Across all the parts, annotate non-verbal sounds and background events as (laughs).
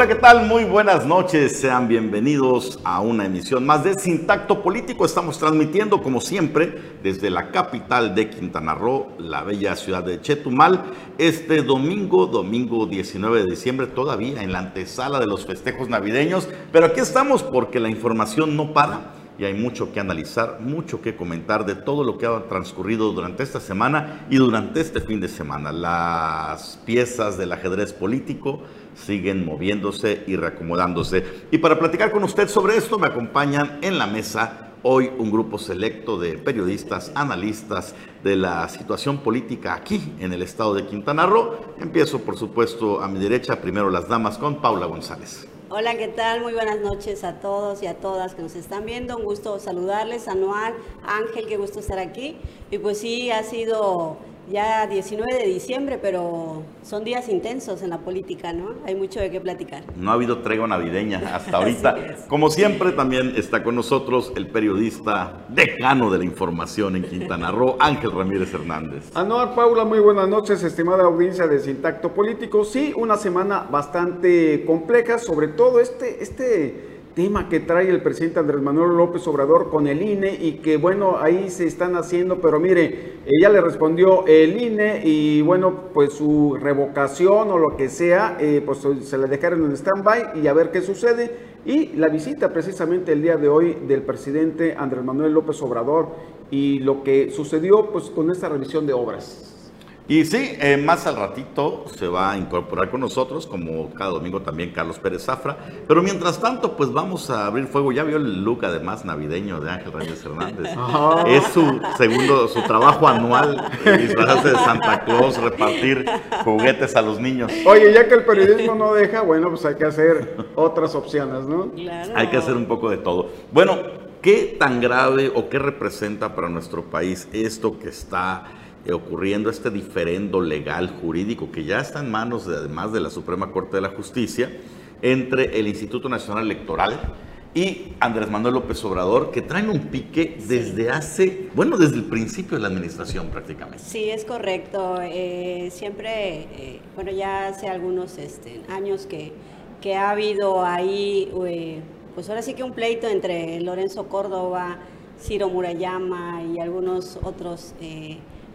Hola, ¿qué tal? Muy buenas noches. Sean bienvenidos a una emisión más de Sin Tacto Político. Estamos transmitiendo, como siempre, desde la capital de Quintana Roo, la bella ciudad de Chetumal, este domingo, domingo 19 de diciembre, todavía en la antesala de los festejos navideños. Pero aquí estamos porque la información no para y hay mucho que analizar, mucho que comentar de todo lo que ha transcurrido durante esta semana y durante este fin de semana. Las piezas del ajedrez político siguen moviéndose y reacomodándose. Y para platicar con usted sobre esto me acompañan en la mesa hoy un grupo selecto de periodistas, analistas de la situación política aquí en el estado de Quintana Roo. Empiezo, por supuesto, a mi derecha, primero las damas con Paula González. Hola, ¿qué tal? Muy buenas noches a todos y a todas que nos están viendo. Un gusto saludarles. Anual, Ángel, qué gusto estar aquí. Y pues sí, ha sido ya 19 de diciembre, pero son días intensos en la política, ¿no? Hay mucho de qué platicar. No ha habido tregua navideña hasta (laughs) ahorita. Como siempre, también está con nosotros el periodista decano de la información en Quintana Roo, (laughs) Ángel Ramírez Hernández. Anuar Paula, muy buenas noches, estimada audiencia de Sintacto Político. Sí, una semana bastante compleja, sobre todo este, este tema que trae el presidente Andrés Manuel López Obrador con el INE y que bueno, ahí se están haciendo, pero mire, ella le respondió el INE y bueno, pues su revocación o lo que sea, eh, pues se le dejaron en stand-by y a ver qué sucede. Y la visita precisamente el día de hoy del presidente Andrés Manuel López Obrador y lo que sucedió pues con esta revisión de obras. Y sí, eh, más al ratito se va a incorporar con nosotros, como cada domingo también Carlos Pérez Zafra. Pero mientras tanto, pues vamos a abrir fuego. Ya vio el look además navideño de Ángel Reyes Hernández. (laughs) (laughs) Es su segundo, su trabajo anual, disfrazarse de Santa Claus, repartir juguetes a los niños. Oye, ya que el periodismo no deja, bueno, pues hay que hacer otras opciones, ¿no? Claro. Hay que hacer un poco de todo. Bueno, ¿qué tan grave o qué representa para nuestro país esto que está eh, ocurriendo este diferendo legal jurídico que ya está en manos, de, además de la Suprema Corte de la Justicia, entre el Instituto Nacional Electoral y Andrés Manuel López Obrador, que traen un pique desde hace, bueno, desde el principio de la administración prácticamente. Sí, es correcto. Eh, siempre, eh, bueno, ya hace algunos este, años que, que ha habido ahí, pues ahora sí que un pleito entre Lorenzo Córdoba, Ciro Murayama y algunos otros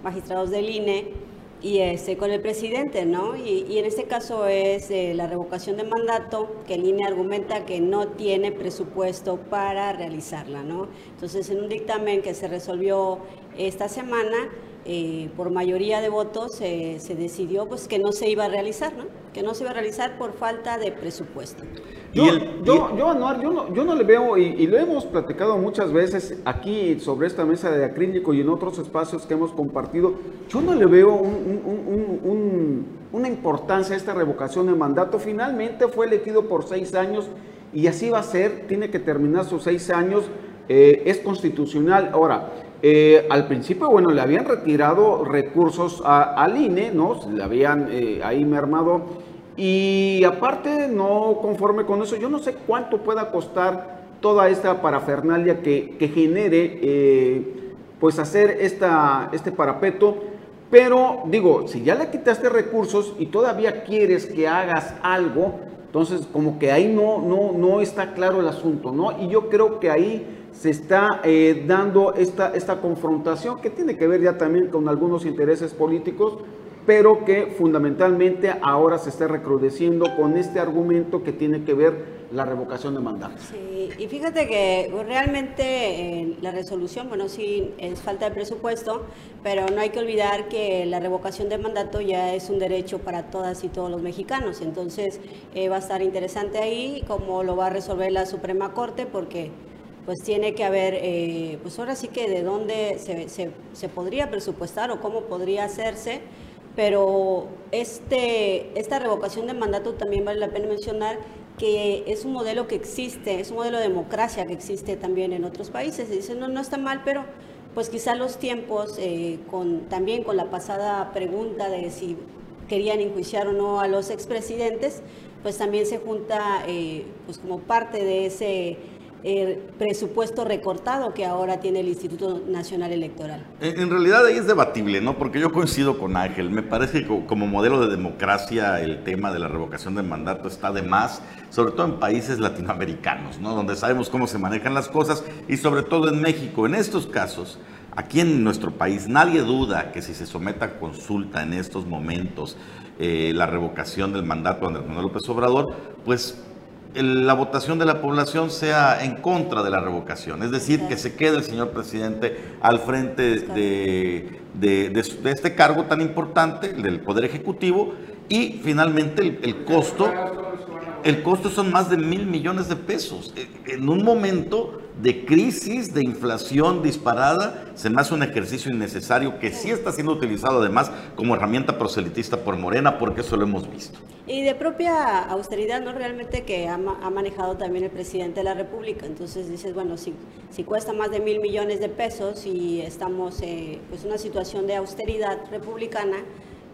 magistrados del INE y este, con el presidente, ¿no? Y, en este caso es eh, la revocación de mandato, que el INE argumenta que no tiene presupuesto para realizarla, ¿no? Entonces, en un dictamen que se resolvió esta semana, eh, por mayoría de votos se decidió pues que no se iba a realizar, ¿no? Que no se iba a realizar por falta de presupuesto. Yo, yo, yo, Anuar, yo, no, yo no le veo, y, lo hemos platicado muchas veces aquí sobre esta mesa de acrílico y en otros espacios que hemos compartido, yo no le veo una importancia a esta revocación de mandato. Finalmente fue elegido por seis años y así va a ser, tiene que terminar sus seis años, eh, es constitucional. Ahora, eh, al principio, bueno, le habían retirado recursos al INE, ¿no? Le habían eh, ahí mermado. Y aparte, no conforme con eso, yo no sé cuánto pueda costar toda esta parafernalia que, genere, eh, pues hacer esta, este parapeto. Pero digo, si ya le quitaste recursos y todavía quieres que hagas algo, entonces como que ahí no, no, no está claro el asunto, ¿no? Y yo creo que ahí se está eh, dando esta, esta confrontación que tiene que ver ya también con algunos intereses políticos, pero que fundamentalmente ahora se está recrudeciendo con este argumento que tiene que ver la revocación de mandato. Sí, y fíjate que realmente eh, la resolución, bueno, sí es falta de presupuesto, pero no hay que olvidar que la revocación de mandato ya es un derecho para todas y todos los mexicanos, entonces eh, va a estar interesante ahí cómo lo va a resolver la Suprema Corte, porque pues tiene que haber, eh, pues ahora sí que de dónde se, se, podría presupuestar o cómo podría hacerse, pero este, esta revocación de mandato también vale la pena mencionar que es un modelo que existe, es un modelo de democracia que existe también en otros países. Dicen, no, no está mal, pero pues quizá los tiempos, eh, con, también con la pasada pregunta de si querían enjuiciar o no a los expresidentes, pues también se junta eh, pues como parte de ese el presupuesto recortado que ahora tiene el Instituto Nacional Electoral. En, realidad ahí es debatible, ¿no? Porque yo coincido con Ángel. Me parece que como modelo de democracia el tema de la revocación del mandato está de más, sobre todo en países latinoamericanos, ¿no? Donde sabemos cómo se manejan las cosas y sobre todo en México. En estos casos, aquí en nuestro país, nadie duda que si se someta a consulta en estos momentos eh, la revocación del mandato de Andrés Manuel López Obrador, pues la votación de la población sea en contra de la revocación, es decir, que se quede el señor presidente al frente de, de, este cargo tan importante, del Poder Ejecutivo, y finalmente el, costo, el costo son más de mil millones de pesos. En un momento de crisis, de inflación disparada, se me hace un ejercicio innecesario que sí está siendo utilizado además como herramienta proselitista por Morena, porque eso lo hemos visto. Y de propia austeridad, ¿no? Realmente que ha, manejado también el presidente de la República. Entonces dices, bueno, si, si cuesta más de mil millones de pesos y estamos en pues una situación de austeridad republicana,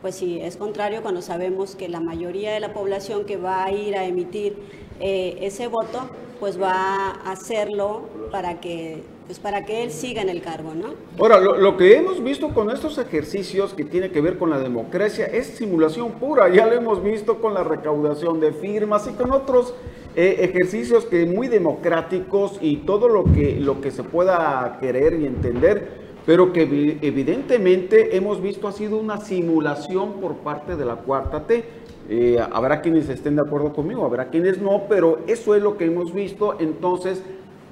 pues sí, es contrario cuando sabemos que la mayoría de la población que va a ir a emitir eh, ese voto, pues va a hacerlo para que, pues para que él siga en el cargo, ¿no? Ahora, lo, que hemos visto con estos ejercicios que tiene que ver con la democracia es simulación pura, ya lo hemos visto con la recaudación de firmas y con otros eh, ejercicios que muy democráticos y todo lo que, lo que se pueda querer y entender pero que evidentemente hemos visto ha sido una simulación por parte de la cuarta T. Eh, habrá quienes estén de acuerdo conmigo, habrá quienes no, pero eso es lo que hemos visto. Entonces,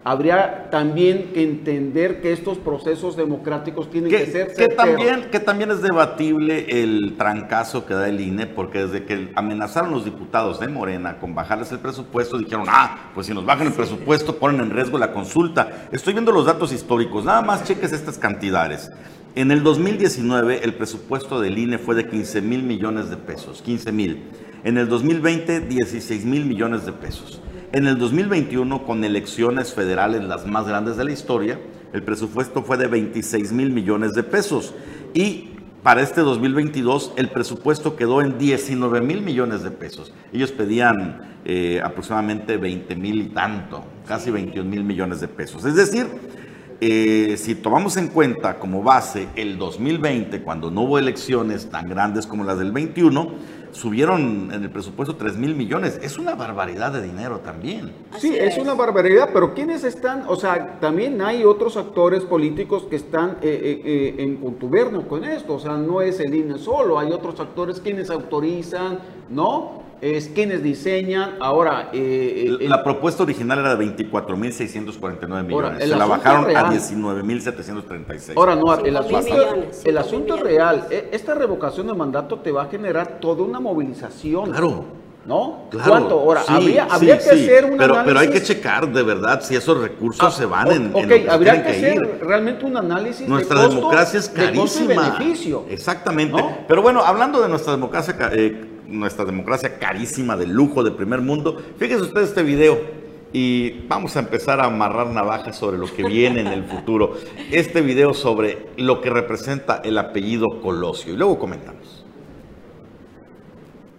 habría también que entender que estos procesos democráticos tienen que, ser que también que también es debatible el trancazo que da el INE porque desde que amenazaron los diputados de Morena con bajarles el presupuesto dijeron ah pues si nos bajan el presupuesto ponen en riesgo la consulta estoy viendo los datos históricos nada más cheques estas cantidades. En el 2019 el presupuesto del INE fue de 15 mil millones de pesos 15 mil. En el 2020 16 mil millones de pesos en el 2021, con elecciones federales las más grandes de la historia, el presupuesto fue de 26 mil millones de pesos. Y para este 2022 el presupuesto quedó en 19 mil millones de pesos. Ellos pedían eh, aproximadamente 20 mil y tanto, casi 21 mil millones de pesos. Es decir, eh, si tomamos en cuenta como base el 2020, cuando no hubo elecciones tan grandes como las del 21, subieron en el presupuesto 3 mil millones. Es una barbaridad de dinero también. Sí, es. una barbaridad, pero ¿quiénes están? O sea, también hay otros actores políticos que están eh, eh, eh, en contubernio con esto. O sea, no es el INE solo, hay otros actores quienes autorizan, ¿no? Es quienes diseñan. Ahora, la propuesta original era de 24.649 millones. Se la bajaron a 19.736. Ahora, no, el asunto, el asunto es real. E, esta revocación de mandato te va a generar toda una movilización. Claro. ¿No? ¿Cuánto? Ahora, habría, que hacer un pero, Pero hay que checar de verdad si esos recursos ah, se van en, Ok, habría que hacer realmente un análisis Nuestra democracia es carísima. beneficio. Exactamente. Pero bueno, hablando de nuestra democracia, eh, nuestra democracia carísima, de lujo, de primer mundo, fíjense ustedes este video y vamos a empezar a amarrar navajas sobre lo que viene en el futuro. Este video sobre lo que representa el apellido Colosio y luego comentamos.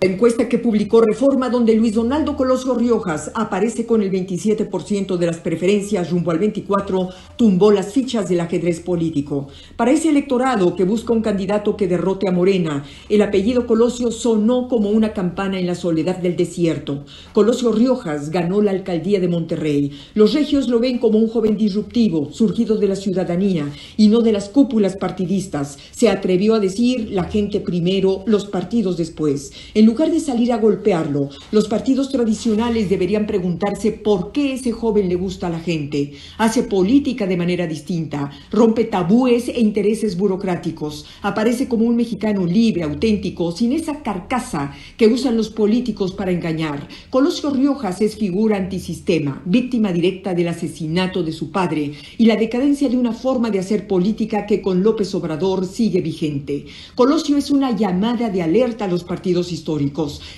La encuesta que publicó Reforma, donde Luis Donaldo Colosio Riojas aparece con el 27% de las preferencias rumbo al 24, tumbó las fichas del ajedrez político. Para ese electorado que busca un candidato que derrote a Morena, el apellido Colosio sonó como una campana en la soledad del desierto. Colosio Riojas ganó la alcaldía de Monterrey. Los regios lo ven como un joven disruptivo, surgido de la ciudadanía y no de las cúpulas partidistas. Se atrevió a decir la gente primero, los partidos después lugar de salir a golpearlo, los partidos tradicionales deberían preguntarse por qué ese joven le gusta a la gente. Hace política de manera distinta, rompe tabúes e intereses burocráticos, aparece como un mexicano libre, auténtico, sin esa carcasa que usan los políticos para engañar. Colosio Riojas es figura antisistema, víctima directa del asesinato de su padre y la decadencia de una forma de hacer política que con López Obrador sigue vigente. Colosio es una llamada de alerta a los partidos históricos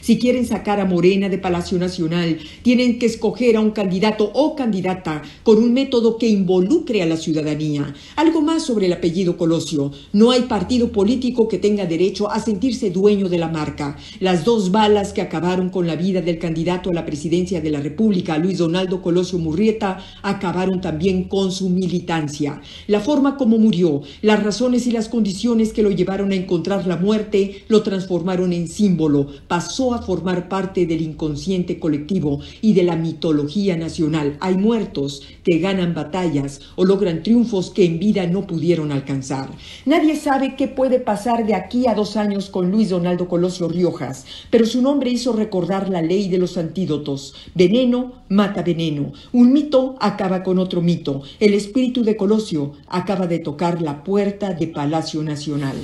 Si quieren sacar a Morena de Palacio Nacional, tienen que escoger a un candidato o candidata con un método que involucre a la ciudadanía. Algo más sobre el apellido Colosio. No hay partido político que tenga derecho a sentirse dueño de la marca. Las dos balas que acabaron con la vida del candidato a la presidencia de la República, Luis Donaldo Colosio Murrieta, acabaron también con su militancia. La forma como murió, las razones y las condiciones que lo llevaron a encontrar la muerte lo transformaron en símbolo, pasó a formar parte del inconsciente colectivo y de la mitología nacional. Hay muertos que ganan batallas o logran triunfos que en vida no pudieron alcanzar. Nadie sabe qué puede pasar de aquí a dos años con Luis Donaldo Colosio Riojas, pero su nombre hizo recordar la ley de los antídotos. Veneno mata veneno. Un mito acaba con otro mito. El espíritu de Colosio acaba de tocar la puerta de Palacio Nacional.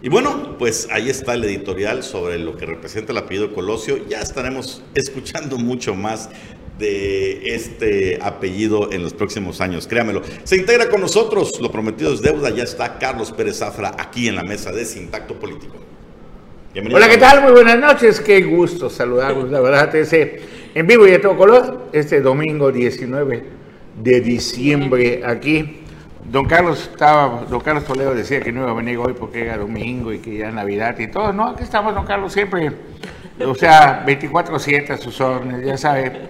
Y bueno, pues ahí está el editorial sobre lo que representa el apellido Colosio. Ya estaremos escuchando mucho más de este apellido en los próximos años, créamelo. Se integra con nosotros, lo prometido es deuda, ya está Carlos Pérez Zafra aquí en la mesa de Sintacto Político. Hola, ¿qué tal? Muy buenas noches, qué gusto saludarlos, la verdad, ese en vivo y a todo color, este domingo 19 de diciembre aquí Don Carlos estaba, don Carlos Toledo decía que no iba a venir hoy porque era domingo y que ya Navidad y todo. No, aquí estamos, don Carlos, siempre. O sea, 24-7 a sus órdenes, ya sabe,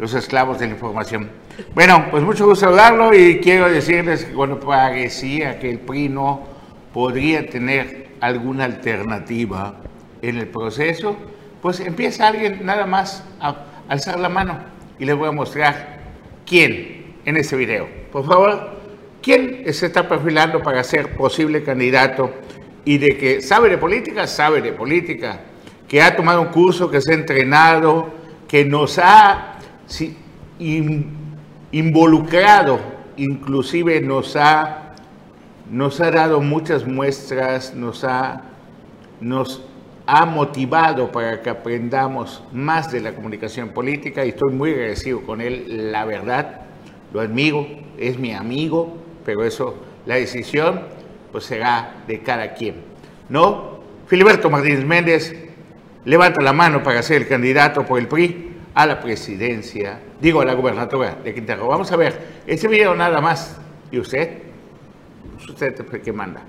los esclavos de la información. Bueno, pues mucho gusto saludarlo y quiero decirles que cuando parecía que el PRI no podría tener alguna alternativa en el proceso, pues empieza alguien nada más a alzar la mano y les voy a mostrar quién en este video. Por favor. ¿Quién se está perfilando para ser posible candidato y de que sabe de política? Sabe de política, que ha tomado un curso, que se ha entrenado, que nos ha involucrado, inclusive nos ha, nos ha dado muchas muestras, nos ha, nos ha motivado para que aprendamos más de la comunicación política. Y estoy muy agradecido con él, la verdad, lo admiro, es mi amigo, pero eso, la decisión, pues será de cada quien. ¿No? Filiberto Martínez Méndez levanta la mano para ser el candidato por el PRI a la presidencia, digo, a la gubernatura de Quintana Roo. Vamos a ver, ese video nada más. ¿Y usted? ¿Usted qué manda?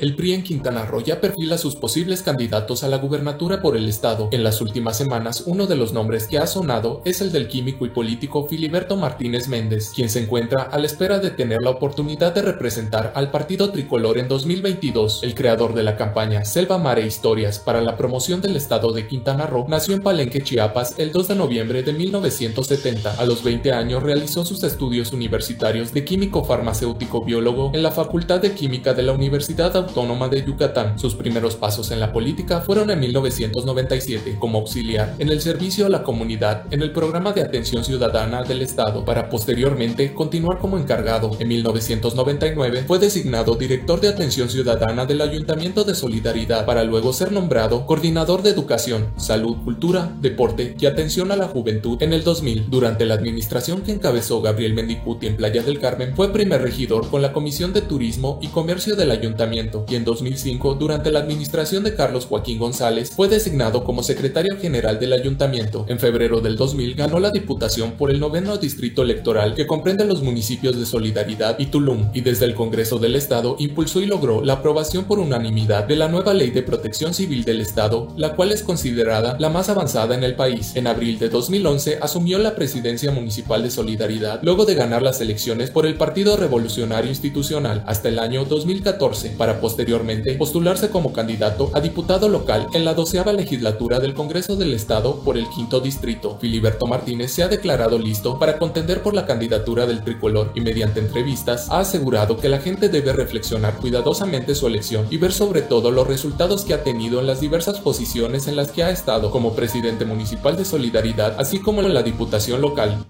El PRI en Quintana Roo ya perfila sus posibles candidatos a la gubernatura por el estado. En las últimas semanas, uno de los nombres que ha sonado es el del químico y político Filiberto Martínez Méndez, quien se encuentra a la espera de tener la oportunidad de representar al partido tricolor en 2022. El creador de la campaña Selva Mare Historias para la promoción del estado de Quintana Roo nació en Palenque, Chiapas, el 2 de noviembre de 1970. A los 20 años realizó sus estudios universitarios de químico farmacéutico biólogo en la Facultad de Química de la Universidad Autónoma de Yucatán. Sus primeros pasos en la política fueron en 1997 como auxiliar en el servicio a la comunidad en el programa de atención ciudadana del Estado para posteriormente continuar como encargado. En 1999 fue designado director de atención ciudadana del Ayuntamiento de Solidaridad para luego ser nombrado coordinador de educación, salud, cultura, deporte y atención a la juventud en el 2000. Durante la administración que encabezó Gabriel Mendicuti en Playa del Carmen fue primer regidor con la Comisión de Turismo y Comercio del Ayuntamiento y en 2005, durante la administración de Carlos Joaquín González, fue designado como secretario general del ayuntamiento. En febrero del 2000 ganó la diputación por el noveno distrito electoral que comprende los municipios de Solidaridad y Tulum, y desde el Congreso del Estado impulsó y logró la aprobación por unanimidad de la nueva Ley de Protección Civil del Estado, la cual es considerada la más avanzada en el país. En abril de 2011 asumió la presidencia municipal de Solidaridad luego de ganar las elecciones por el Partido Revolucionario Institucional hasta el año 2014 para posteriormente postularse como candidato a diputado local en la doceava legislatura del Congreso del Estado por el quinto distrito. Filiberto Martínez se ha declarado listo para contender por la candidatura del tricolor y mediante entrevistas ha asegurado que la gente debe reflexionar cuidadosamente su elección y ver sobre todo los resultados que ha tenido en las diversas posiciones en las que ha estado como presidente municipal de Solidaridad, así como en la diputación local.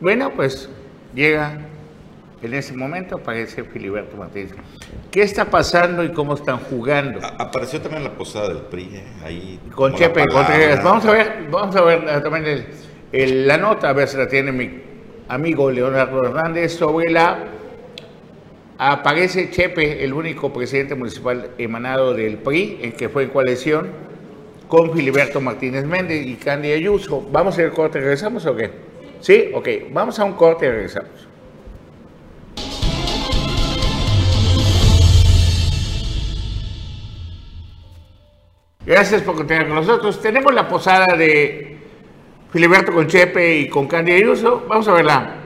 Bueno, pues llega en ese momento aparece Filiberto Martínez. ¿Qué está pasando y cómo están jugando? apareció también la posada del PRI, eh, ahí. Con Chepe Contreras. Vamos a ver, vamos a ver también la nota, a ver si la tiene mi amigo Leonardo Hernández, sobre la aparece Chepe, el único presidente municipal emanado del PRI, en que fue en coalición con Filiberto Martínez Méndez y Candy Ayuso. ¿Vamos a ir corte y regresamos o qué? ¿Sí? Ok, vamos a un corte y regresamos. Gracias por continuar con nosotros. Tenemos la posada de Filiberto con Chepe y con Candy Ayuso. Vamos a verla.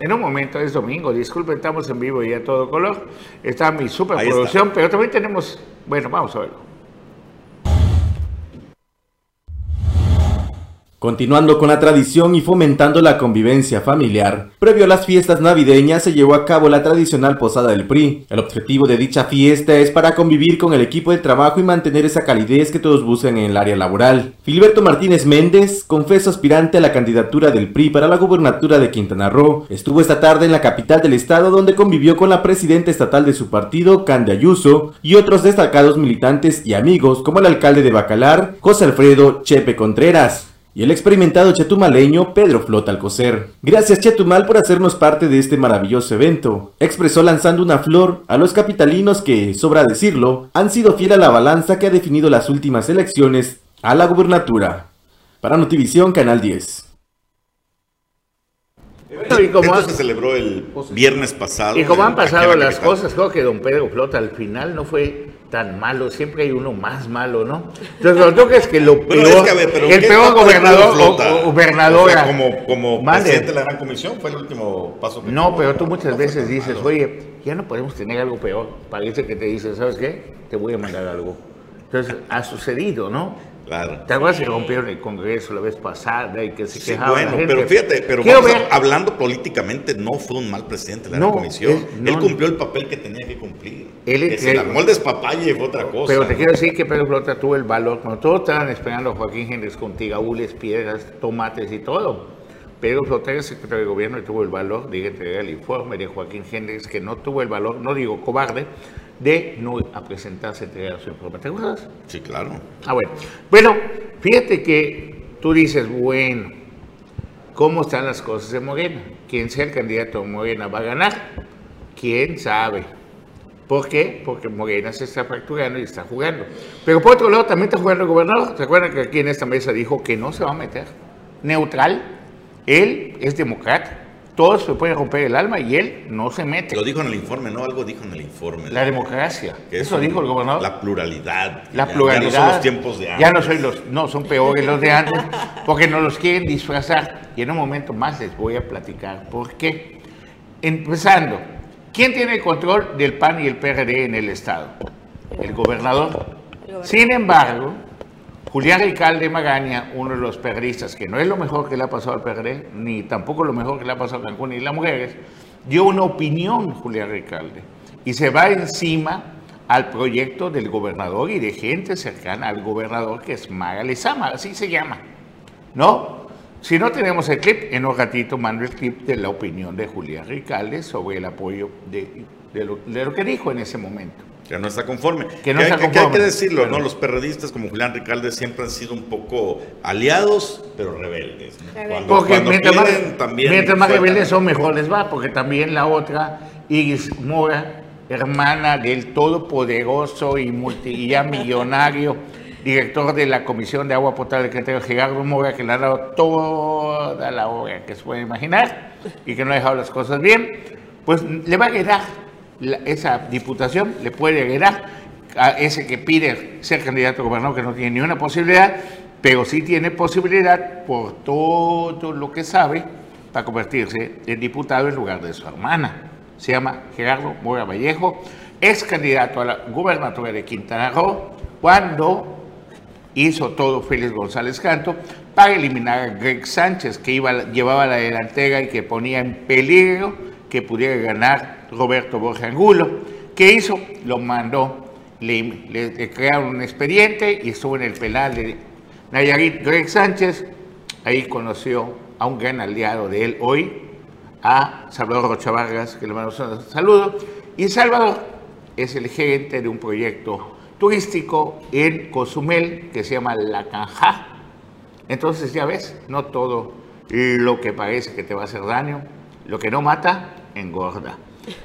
En un momento, es domingo, disculpen, estamos en vivo y a todo color. Está mi superproducción, pero también tenemos, bueno, vamos a verlo. Continuando con la tradición y fomentando la convivencia familiar, previo a las fiestas navideñas se llevó a cabo la tradicional posada del PRI. El objetivo de dicha fiesta es para convivir con el equipo de trabajo y mantener esa calidez que todos buscan en el área laboral. Filiberto Martínez Méndez, confeso aspirante a la candidatura del PRI para la gubernatura de Quintana Roo, estuvo esta tarde en la capital del estado donde convivió con la presidenta estatal de su partido, Cande Ayuso, y otros destacados militantes y amigos como el alcalde de Bacalar, José Alfredo Chepe Contreras y el experimentado chetumaleño Pedro Flota Alcocer. Gracias Chetumal por hacernos parte de este maravilloso evento, expresó lanzando una flor a los capitalinos que, sobra decirlo, han sido fiel a la balanza que ha definido las últimas elecciones a la gubernatura. Para Notivisión, Canal 10. Y como se celebró el viernes pasado. Y como han pasado las cosas, creo que don Pedro Flota al final no fue tan malo, siempre hay uno más malo, ¿no? Entonces, lo que es que lo peor, el peor gobernador o, gobernadora, como, como presidente de la Gran Comisión, fue el último paso. Que no, pero tú muchas veces dices, oye, ya no podemos tener algo peor. Parece que te dice, ¿sabes qué? Te voy a mandar algo. Entonces, ha sucedido, ¿no? Claro. ¿Te acuerdas que rompieron el Congreso la vez pasada y que se quejaba bueno, la gente? pero fíjate, pero hablando políticamente, no fue un mal presidente de la comisión. él cumplió el papel que tenía que cumplir. Él, armó el despapalle fue otra cosa. Pero te quiero decir que Pedro Flota tuvo el valor, cuando todos estaban esperando a Joaquín Gendrix con tigaúles, piedras, tomates y todo. Pedro Flota era secretario de gobierno y tuvo el valor de entregar el informe de Joaquín Hendrix, que no tuvo el valor, no digo cobarde, de no a presentarse a su informe. ¿Te acuerdas? Sí, claro. Ah, bueno. Bueno, fíjate que tú dices, bueno, ¿cómo están las cosas de Morena? ¿Quién sea el candidato de Morena va a ganar? ¿Quién sabe? ¿Por qué? Porque Morena se está fracturando y está jugando. Pero por otro lado también está jugando el gobernador. ¿Se acuerdan que aquí en esta mesa dijo que no se va a meter? Neutral. Él es demócrata todos se pueden romper el alma y él no se mete. Lo dijo en el informe, ¿no? Algo dijo en el informe. La democracia. Eso dijo el gobernador. La pluralidad. La pluralidad. Ya no son los tiempos de antes. Ya no soy los, no, son peores los de antes, porque no los quieren disfrazar. Y en un momento más les voy a platicar por qué. Empezando, ¿quién tiene el control del PAN y el PRD en el Estado? El gobernador. Sin embargo, Julián Ricalde Magaña, uno de los perristas, que no es lo mejor que le ha pasado al PRD, ni tampoco lo mejor que le ha pasado a Cancún y las mujeres, dio una opinión, Julián Ricalde, y se va encima al proyecto del gobernador y de gente cercana al gobernador, que es Maga Lezama, así se llama, ¿no? Si no tenemos el clip, en un ratito mando el clip de la opinión de Julián Ricalde sobre el apoyo de lo que dijo en ese momento. Que no está conforme. Que no está conforme. Que hay que decirlo, ¿no? Los perredistas como Julián Ricalde siempre han sido un poco aliados, pero rebeldes. porque mientras, más, también mientras más rebeldes son, mejor les va, porque también la otra, Iris Mora, hermana del todopoderoso y, multi, ya millonario director de la Comisión de Agua Potable que Gerardo Mora, que le ha dado toda la obra que se puede imaginar y que no ha dejado las cosas bien, pues le va a quedar esa diputación le puede heredar a ese que pide ser candidato a gobernador, que no tiene ni una posibilidad, pero sí tiene posibilidad por todo lo que sabe para convertirse en diputado en lugar de su hermana. Se llama Gerardo Mora Vallejo, es candidato a la gubernatura de Quintana Roo cuando hizo todo Félix González Canto para eliminar a Greg Sánchez, que iba, llevaba la delantera y que ponía en peligro que pudiera ganar Roberto Borja Angulo. ¿Qué hizo? Lo mandó, le, crearon un expediente y estuvo en el penal de Nayarit Greg Sánchez. Ahí conoció a un gran aliado de él hoy, a Salvador Rocha Vargas, que le mando un saludo. Y Salvador es el gerente de un proyecto turístico en Cozumel que se llama La Canja. Entonces, ya ves, no todo lo que parece que te va a hacer daño, lo que no mata, engorda.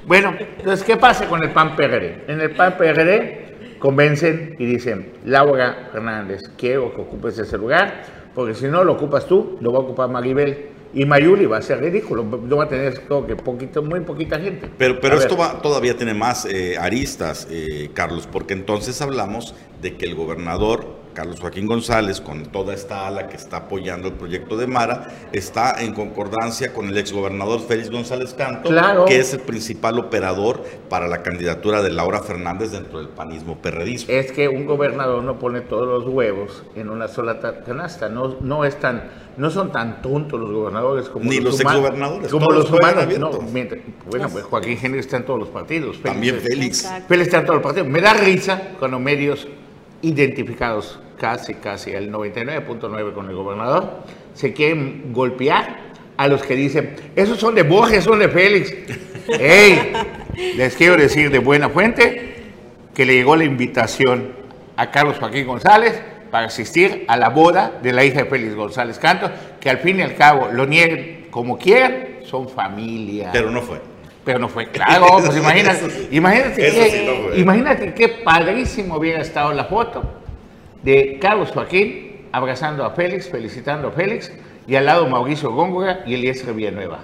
Bueno, entonces, ¿qué pasa con el PAN PRD? En el PAN PRD convencen y dicen, Laura Fernández, quiero que ocupes ese lugar, porque si no lo ocupas tú, lo va a ocupar Maribel. Y Mayuli va a ser ridículo, no va a tener creo que poquito, muy poquita gente. Pero, pero esto va, todavía tiene más eh, aristas, eh, Carlos, porque entonces hablamos de que el gobernador Carlos Joaquín González, con toda esta ala que está apoyando el proyecto de Mara, está en concordancia con el exgobernador Félix González Canto, que es el principal operador para la candidatura de Laura Fernández dentro del panismo perredismo. Es que un gobernador no pone todos los huevos en una sola canasta, no, no, es no son tan tontos los gobernadores como Ni los, exgobernadores. Como los humanos. bueno, pues Joaquín Henry está en todos los partidos. También Félix. Félix está en todos los partidos. Me da risa cuando medios identificados casi, casi el 99.9 con el gobernador, se quieren golpear a los que dicen, esos son de Borges, son de Félix. (laughs) ¡Ey! Les quiero decir de buena fuente que le llegó la invitación a Carlos Joaquín González para asistir a la boda de la hija de Félix González Canto, que al fin y al cabo lo nieguen como quieran, son familia. Pero no fue. Pero no fue, claro, (laughs) pues imagínate, imagínate, imagínate qué padrísimo hubiera estado la foto de Carlos Joaquín abrazando a Félix, felicitando a Félix, y al lado Mauricio Góngora y Eliezer Villanueva.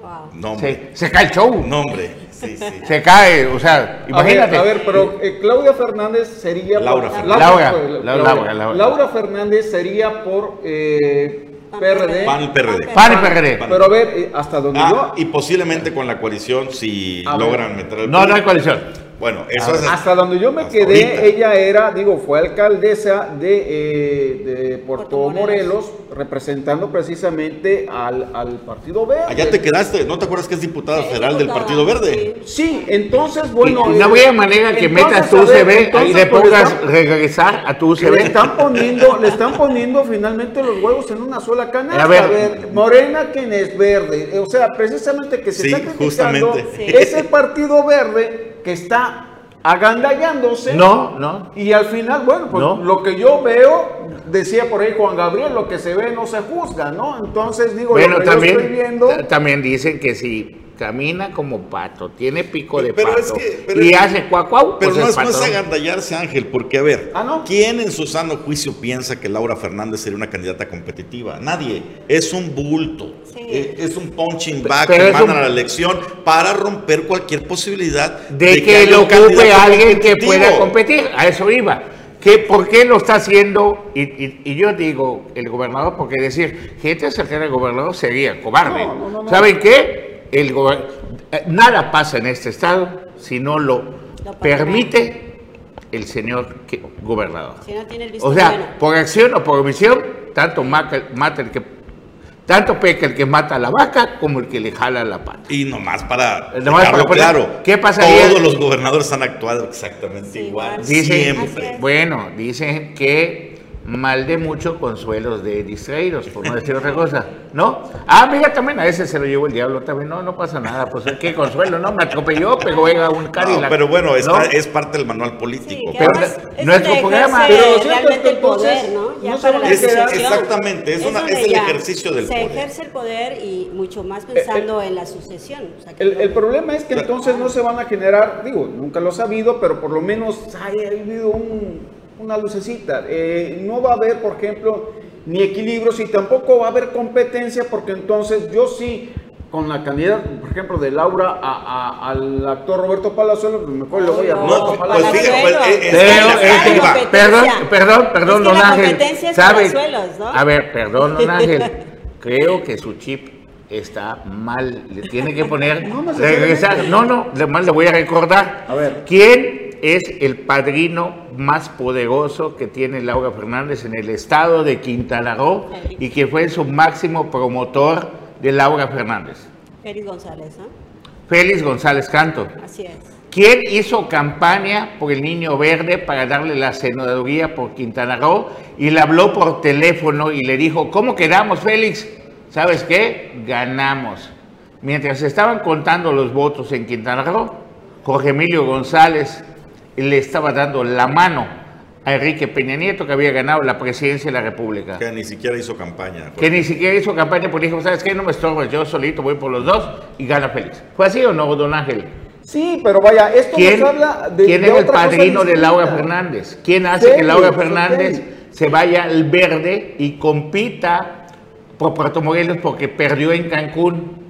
Wow. Se, se, cae el show. Nombre. Sí, sí. (laughs) Se cae, o sea, imagínate. A ver, pero eh, Claudia Fernández sería Laura, por, Laura, Laura, Laura, Laura, Fernández sería por eh, PRD. PAN y PRD. PAN y PRD. Pero a ver, eh, hasta donde ah, yo... Y posiblemente con la coalición si logran meter el... No, no hay coalición. Bueno, eso es hasta donde yo me quedé, ella era, digo, fue alcaldesa de, eh, de Puerto, Morelos, representando precisamente al, al, Partido Verde. Allá te quedaste, ¿no te acuerdas que es diputada federal del Partido Verde? Sí, entonces, bueno. Y, no había manera que metas tu UCB y le pues, pongas regresar a tu UCB. Le están poniendo, le están poniendo finalmente los huevos en una sola canasta. A ver, Morena quien es verde, o sea, precisamente que se está criticando es el Partido Verde que está agandallándose. No, no. Y al final, bueno, pues lo que yo veo, decía por ahí Juan Gabriel, lo que se ve no se juzga, ¿no? Entonces digo, bueno, lo que también, yo estoy viendo. También dicen que si camina como pato, tiene pico de pato y hace cuacuau. Pero pues no, es, no agandallarse, Ángel, porque a ver, ¿Ah, ¿quién en su sano juicio piensa que Laura Fernández sería una candidata competitiva? Nadie. Es un bulto. Eh, es un punching bag que mandan a la elección para romper cualquier posibilidad de, que, lo ocupe alguien que pueda competir. A eso iba. ¿Qué, ¿Por qué lo está haciendo? Y, yo digo, el gobernador, porque decir, gente cercana al gobernador sería cobarde. ¿Saben qué? El eh, nada pasa en este estado si no lo, permite el señor gobernador. o sea, por acción o por omisión, tanto mata, el que tanto peca el que mata a la vaca como el que le jala la pata. Y nomás para, claro, ¿qué pasa Todos los gobernadores han actuado exactamente igual. siempre. Bueno, dicen que mal de mucho consuelos de distraídos, por no decir otra cosa, ¿no? Ah, mira, también a ese se lo llevó el diablo también, no, no pasa nada, pues qué consuelo, ¿no? Me atropelló, pegó a un Cadillac. No, pero bueno, es, es, parte del manual político. pero nuestro programa... Pero realmente el poder, ¿no? Ya para la es, exactamente, es, una, es el ejercicio del poder. Se ejerce el poder y mucho más pensando en la sucesión. el, el, problema es que entonces no se van a generar, digo, nunca lo he sabido, pero por lo menos haya habido un una lucecita. Eh, no va a haber, por ejemplo, ni equilibrios y tampoco va a haber competencia porque entonces yo sí, con la candidata, por ejemplo, de Laura al actor Roberto Palazuelos, pues mejor le voy a no, pues perdón, perdón, perdón, don Ángel. A ver, perdón, don Ángel. (laughs) Creo que su chip está mal. Le tiene que poner. (laughs) No, no, regresar. No, no, además le voy a recordar. A ver. ¿Quién es el padrino más poderoso que tiene Laura Fernández en el estado de Quintana Roo y que fue su máximo promotor de Laura Fernández. Félix González, ¿no? Félix González Canto. Así es. ¿Quién hizo campaña por el Niño Verde para darle la senaduría por Quintana Roo? Y le habló por teléfono y le dijo, ¿cómo quedamos, Félix? ¿Sabes qué? Ganamos. Mientras estaban contando los votos en Quintana Roo, Jorge Emilio González le estaba dando la mano a Enrique Peña Nieto, que había ganado la presidencia de la República. Que ni siquiera hizo campaña. Que ni siquiera hizo campaña porque dijo, ¿sabes qué? No me estorbo, yo solito voy por los dos y gana feliz. ¿Fue así o no, don Ángel? Sí, pero vaya, esto ¿Quién, nos habla de. ¿quién de es el padrino de Laura. Fernández? ¿Quién hace que Félix, Laura Fernández Félix. se vaya al verde y compita por Puerto Morelos porque perdió en Cancún?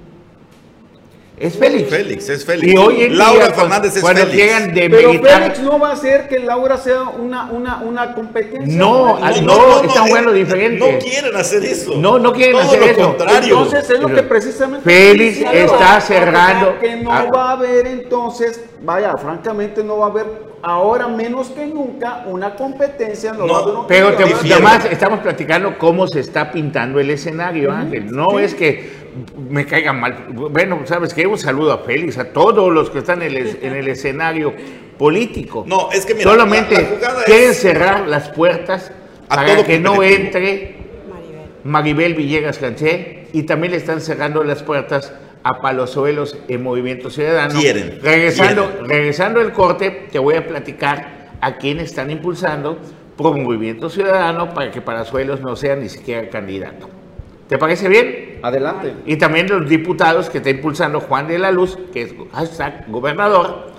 Es Félix. Félix, es Félix. Y hoy en Laura día, Fernández es cuando Félix. llegan de Pero militar, Félix no va a hacer que Laura sea una, una, una competencia. No, Félix. ah, no, están eh, jugando diferente. No quieren hacer eso. No, no quieren Todo hacer lo eso. contrario. Entonces es lo que precisamente. Félix está cerrando- Que no Ah. va a haber entonces, vaya, francamente no va a haber ahora menos que nunca una competencia. No, No, Pero te, además estamos platicando cómo se está pintando el escenario, Ángel. No es que me caiga mal. Bueno, ¿sabes qué? Un saludo a Félix, a todos los que están en el, en el escenario político. No, es que mira, Solamente la- quieren es- cerrar las puertas A para todo que no entre Maribel. Maribel Villegas Canché y también le están cerrando las puertas a Palozuelos en Movimiento Ciudadano. Quieren, Regresando, quieren. regresando el corte, te voy a platicar a quién están impulsando por Movimiento Ciudadano para que Palazuelos no sea ni siquiera candidato. ¿Te parece bien? Adelante. Y también los diputados que está impulsando Juan de la Luz, que es hashtag gobernador,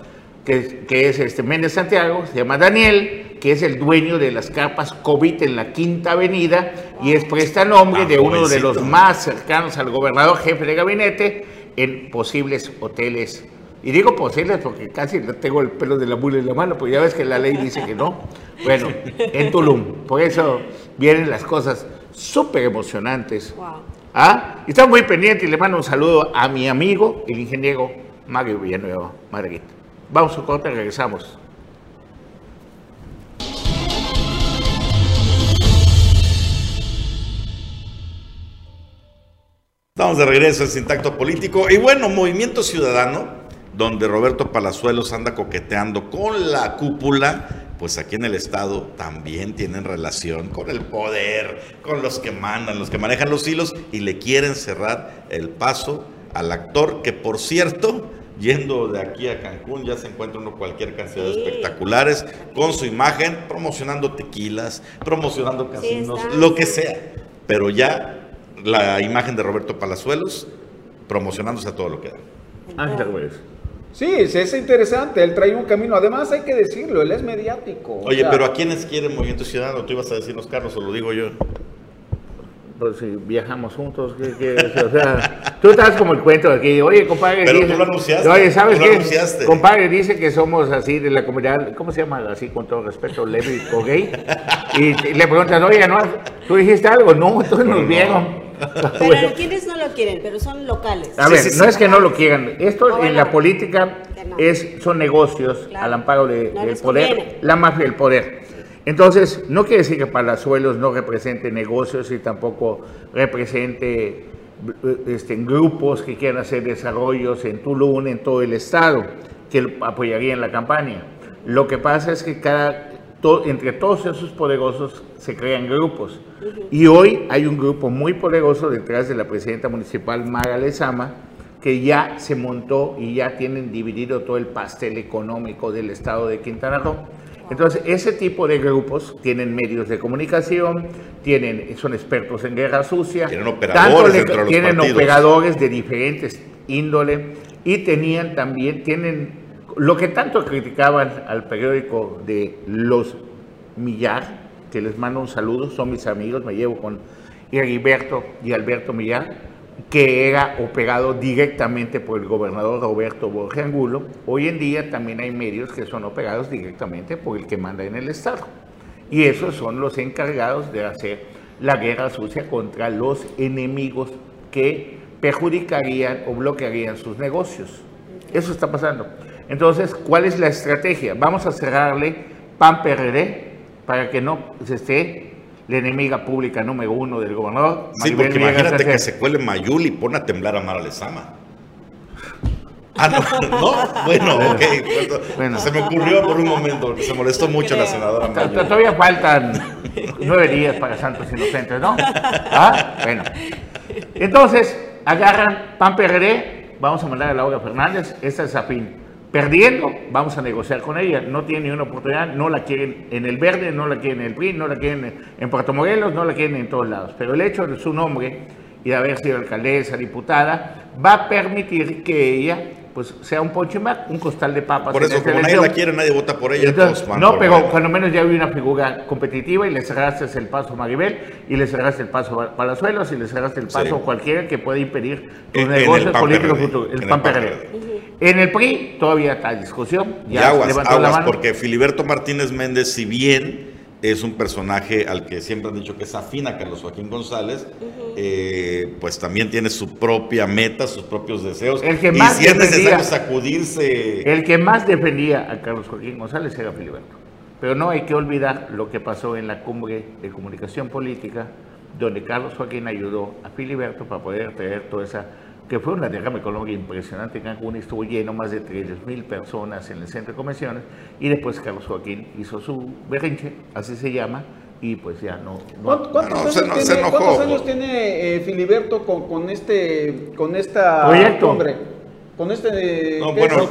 que, que es este Méndez Santiago, se llama Daniel, que es el dueño de las carpas COVID en la Quinta Avenida y es prestanombre Ah, de uno de los más cercanos al gobernador, jefe de gabinete, en posibles hoteles. Y digo posibles porque casi no tengo el pelo de la mula en la mano, porque ya ves que la ley dice que no. Bueno, en Tulum. Por eso vienen las cosas súper emocionantes. Wow. ¿Ah? Estamos muy pendientes y le mando un saludo a mi amigo, el ingeniero Mario Villanueva Marguerite. Vamos a corte regresamos. Estamos de regreso en Sintacto Político. Y bueno, Movimiento Ciudadano, donde Roberto Palazuelos anda coqueteando con la cúpula, pues aquí en el Estado también tienen relación con el poder, con los que mandan, los que manejan los hilos y le quieren cerrar el paso al actor que, por cierto, yendo de aquí a Cancún ya se encuentra uno cualquier cantidad de Sí. espectaculares con su imagen, promocionando tequilas, promocionando casinos, lo que sea. Pero ya la imagen de Roberto Palazuelos promocionándose a todo lo que da. Ángel Ruiz. Sí, sí, es interesante. Él trae un camino. Además, hay que decirlo, él es mediático. o Oye, sea, pero ¿a quiénes quiere Movimiento Ciudadano? Tú ibas a decirnos, Carlos, o lo digo yo. Pues si viajamos juntos, ¿qué, qué es? O sea, tú estás como el cuento de que, oye, compadre. Pero dice- tú lo anunciaste, Oye, ¿sabes tú lo qué? anunciaste. Compadre dice que somos así de la comunidad, ¿cómo se llama? Así con todo respeto, lésbico gay. Y, y le preguntas, oye, ¿no? ¿Tú dijiste algo? No, entonces nos no. vieron. (laughs) Pero quienes no lo quieren, pero son locales. A ver, sí, sí. no es que no lo quieran. Esto No, en bueno, la política no. es, son negocios Claro. al amparo de- No del poder, conviene. la mafia del poder. Entonces, no quiere decir que Palazuelos no represente negocios y tampoco represente eh, este, grupos que quieran hacer desarrollos en Tulum, en todo el estado, que apoyarían la campaña. Lo que pasa es que cada, to- entre todos esos poderosos se crean grupos. Y hoy hay un grupo muy poderoso detrás de la presidenta municipal Mara Lezama, que ya se montó y ya tienen dividido todo el pastel económico del estado de Quintana Roo. Entonces, ese tipo de grupos tienen medios de comunicación, tienen, son expertos en guerra sucia, Tienen operadores le- tienen partidos. operadores de diferentes índole y tenían también, tienen lo que tanto criticaban al periódico de los Millar, que les mando un saludo, son mis amigos, me llevo con Heriberto y Alberto Millar, que era operado directamente por el gobernador Roberto Borges Angulo. Hoy en día también hay medios que son operados directamente por el que manda en el Estado. Y esos son los encargados de hacer la guerra sucia contra los enemigos que perjudicarían o bloquearían sus negocios. Eso está pasando. Entonces, ¿cuál es la estrategia? Vamos a cerrarle PAN PRD para que no se esté la enemiga pública número uno del gobernador. Sí, Maribel porque Villegas imagínate que se cuele Mayuli y pone a temblar a Mara Lezama. Ah, no, (laughs) no, bueno, ok. Bueno. Se me ocurrió por un momento, porque se molestó mucho la senadora Mayuli. Todavía faltan nueve días para Santos Inocentes, ¿no? ¿Ah? Bueno. Entonces, agarran PAN PRD, vamos a mandar a Laura Fernández, esta es afín perdiendo, vamos a negociar con ella. No tiene una oportunidad, no la quieren en el verde, no la quieren en el PRI, no la quieren en Puerto Morelos, no la quieren en todos lados. Pero el hecho de su nombre y de haber sido alcaldesa, diputada, va a permitir que ella pues sea un ponchimac, un costal de papas. Por eso, como nadie la quiere, nadie vota por ella. no, pero cuando menos ya hay una figura competitiva y le cerraste el paso a Maribel, y le cerraste el paso a Palazuelos, y le cerraste el paso a cualquiera que pueda impedir tus negocios políticos futuros. El, PAN En el PRI todavía está discusión. Ya y aguas, aguas, porque Filiberto Martínez Méndez, si bien es un personaje al que siempre han dicho que es afín a Carlos Joaquín González, eh, pues también tiene su propia meta, sus propios deseos. El que más y si es necesario sacudirse. El que más defendía a Carlos Joaquín González era Filiberto. Pero no hay que olvidar lo que pasó en la cumbre de comunicación política, donde Carlos Joaquín ayudó a Filiberto para poder traer toda esa que fue una derrama económica impresionante Cancún, estuvo lleno más de 3.000 personas en el centro de convenciones, y después Carlos Joaquín hizo su berrinche, así se llama, y pues ya no... ¿Cuántos, años tiene, Filiberto con, con, este, con esta Proyecto. cumbre? Con este...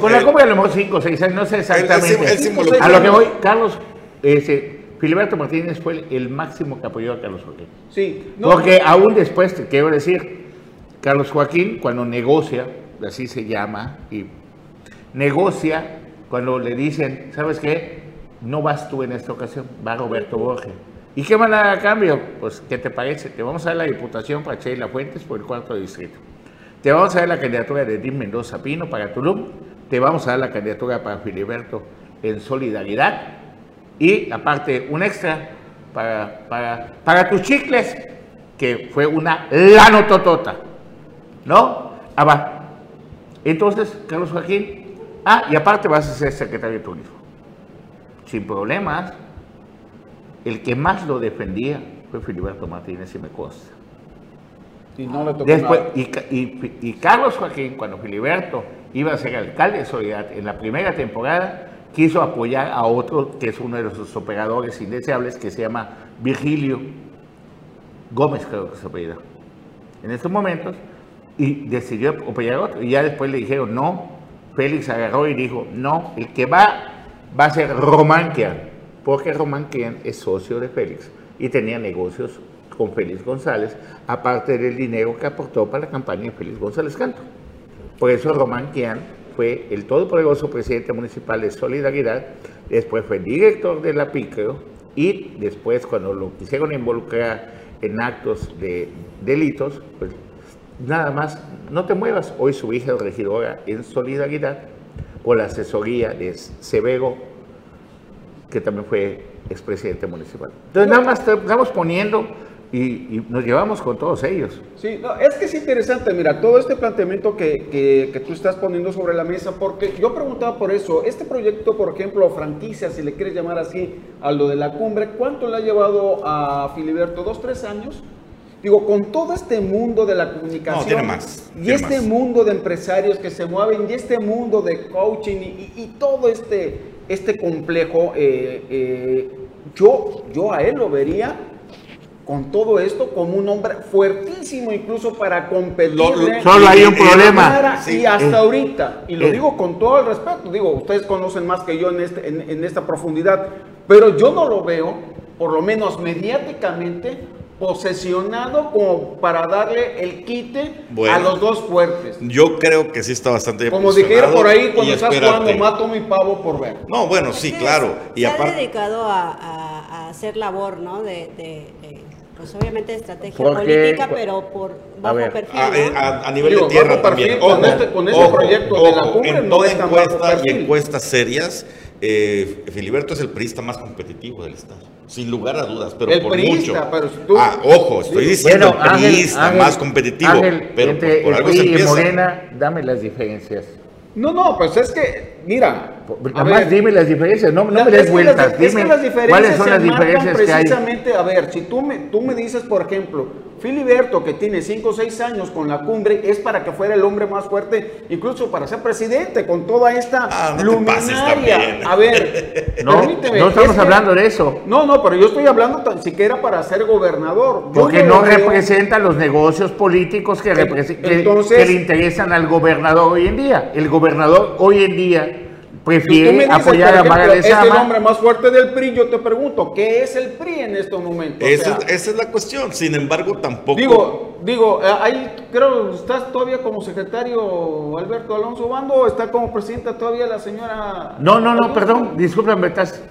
con la eh, cumbre a lo mejor 5 o 6 años, no sé exactamente. a lo que voy, Carlos... Ese, Filiberto Martínez fue el máximo que apoyó a Carlos Joaquín. Sí. Porque aún después, te quiero decir, Carlos Joaquín, cuando negocia, así se llama, y negocia cuando le dicen, ¿sabes qué? No vas tú en esta ocasión, va Roberto Borges. ¿Y qué van a cambio? Pues, ¿qué te parece? Te vamos a dar la diputación para Sheila Fuentes por el cuarto distrito. Te vamos a dar la candidatura de Edith Mendoza Pino para Tulum. Te vamos a dar la candidatura para Filiberto en solidaridad. Y aparte, un extra para, para, para tus chicles, que fue una lanototota. ¿No? Ah, va. Entonces, Carlos Joaquín, ah, y aparte vas a ser secretario de turismo. Sin problemas. El que más lo defendía fue Filiberto Martínez y me consta. Y no le tocó Después, Y, Carlos Joaquín, cuando Filiberto iba a ser alcalde de Soledad en la primera temporada, quiso apoyar a otro que es uno de sus operadores indeseables, que se llama Virgilio Gómez, creo que se apellida. En estos momentos, y decidió apoyar otro. Y ya después le dijeron, no, Félix agarró y dijo, no, el que va va a ser Román porque Román es socio de Félix y tenía negocios con Félix González, aparte del dinero que aportó para la campaña de Félix González Canto. Por eso Román Quian fue el todopoderoso presidente municipal de Solidaridad, después fue director de la PICRO y después cuando lo quisieron involucrar en actos de delitos, pues nada más, no te muevas. Hoy su hija es regidora en solidaridad por la asesoría de Severo, que también fue expresidente municipal. Entonces, nada más estamos poniendo y, nos llevamos con todos ellos. Sí, es que es interesante, mira, todo este planteamiento que, que, tú estás poniendo sobre la mesa, porque yo preguntaba por eso, este proyecto, por ejemplo, franquicia, si le quieres llamar así, a lo de la cumbre, ¿cuánto le ha llevado a Filiberto? ¿Dos, tres años? Digo, con todo este mundo de la comunicación y este mundo de empresarios que se mueven y este mundo de coaching y, todo este, este complejo, eh, eh, yo, yo a él lo vería con todo esto como un hombre fuertísimo incluso para competir. Solo hay un problema. Y hasta eh, ahorita, y lo digo con todo el respeto, digo, ustedes conocen más que yo en, este, en esta profundidad, pero yo no lo veo, por lo menos mediáticamente, posesionado como para darle el quite a los dos fuertes. Yo creo que sí está bastante Como dijera por ahí cuando estás jugando mato mi pavo por ver. No, bueno, sí, claro. y se ha dedicado a, hacer labor, ¿no? De, pues obviamente de estrategia política, pero por bajo perfil. A, nivel de tierra también. con este, con este proyecto de la cumbre en no toda encuesta y encuestas serias, eh, Filiberto es el periodista más competitivo del Estado. Sin lugar a dudas, pero por mucho. ah, ojo, estoy diciendo bueno, más competitivo, pero por, algo se empieza. Morena, dame las diferencias. No, no, pues es que, mira. Además, dime las diferencias, no, no me des vueltas. dime cuáles son las diferencias que hay. Precisamente, a ver, si tú me, tú me dices, por ejemplo, Filiberto, que tiene 5 o 6 años con la cumbre, es para que fuera el hombre más fuerte, incluso para ser presidente, con toda esta ah, luminaria. A ver, (laughs) no, permíteme. No estamos hablando de eso. No, no, pero yo estoy hablando tan siquiera para ser gobernador. Porque no, representa los negocios políticos que, que, le interesan al gobernador hoy en día. El gobernador hoy en día prefiere apoyar a Maga Es el hombre más fuerte del PRI. Yo te pregunto, ¿qué es el PRI en estos momentos? Esa, esa es la cuestión. Sin embargo, tampoco. Digo, digo, eh, ahí creo estás todavía como secretario Alberto Alonso Bando o está como presidenta todavía la señora. No, no, no, perdón, discúlpame, estás,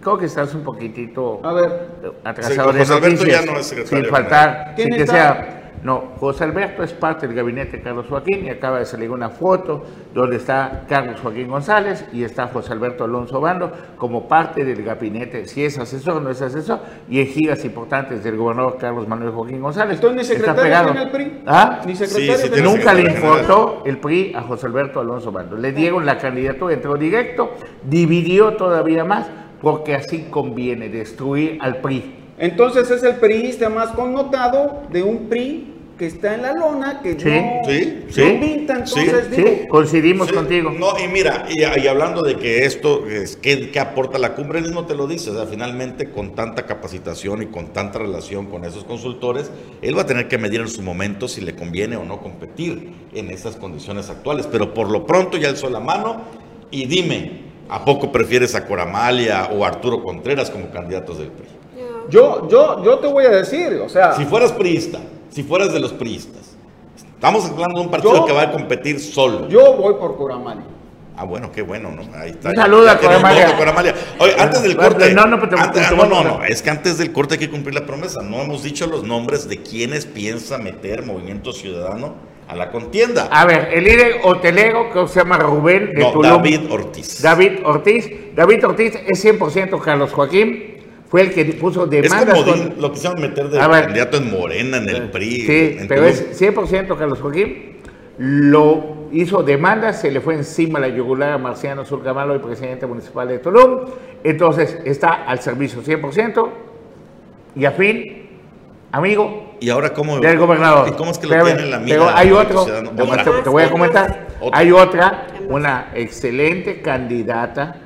creo que estás un poquitito a ver. atrasado de noticias, ya no es secretario sin faltar, sin que sea no, José Alberto es parte del gabinete de Carlos Joaquín y acaba de salir una foto donde está Carlos Joaquín González y está José Alberto Alonso Bando como parte del gabinete, si es asesor o no es asesor, y en giras importantes del gobernador Carlos Manuel Joaquín González. Entonces, ¿ni secretario en el PRI? ¿Ah? ¿Ni secretario Nunca le importó el PRI a José Alberto Alonso Bando. Le dieron la candidatura, entró directo, dividió todavía más, porque así conviene destruir al PRI. Entonces es el priista más connotado de un PRI que está en la lona, que sí, no, sí, sí, entonces digo, coincidimos contigo. No, y mira, y, hablando de que esto, es, ¿qué, aporta la cumbre? Él mismo te lo dice, o sea, finalmente con tanta capacitación y con tanta relación con esos consultores, él va a tener que medir en su momento si le conviene o no competir en esas condiciones actuales, pero por lo pronto ya alzó la mano y dime, ¿a poco prefieres a Coramalia o a Arturo Contreras como candidatos del PRI? Yo, yo, yo te voy a decir, o sea... Si fueras priista, si fueras de los priistas. Estamos hablando de un partido que va a competir solo. Yo voy por Coramalia. Ah, bueno, qué bueno, ¿no? Ahí está. Saluda a Coramalia. Oye, antes del corte. No, no, no, no, es que antes del corte hay que cumplir la promesa. No hemos dicho los nombres de quienes piensa meter Movimiento Ciudadano a la contienda. A ver, el líder hotelero que se llama Rubén de no, David Ortiz. David Ortiz. David Ortiz es 100% Carlos Joaquín fue el que puso demandas. Es como lo quisieron meter de candidato en Morena, en el eh, PRI. Sí, pero es 100% Carlos Joaquín. Lo hizo demandas, se le fue encima la yugular a Marciano Surcamalo, el presidente municipal de Tulum. Entonces está al servicio 100% y a fin, amigo. ¿Y ahora cómo? Del gobernador. ¿Y cómo es que lo tiene en la mira? Pero hay otro, te, voy a comentar. Hay otra, una excelente candidata,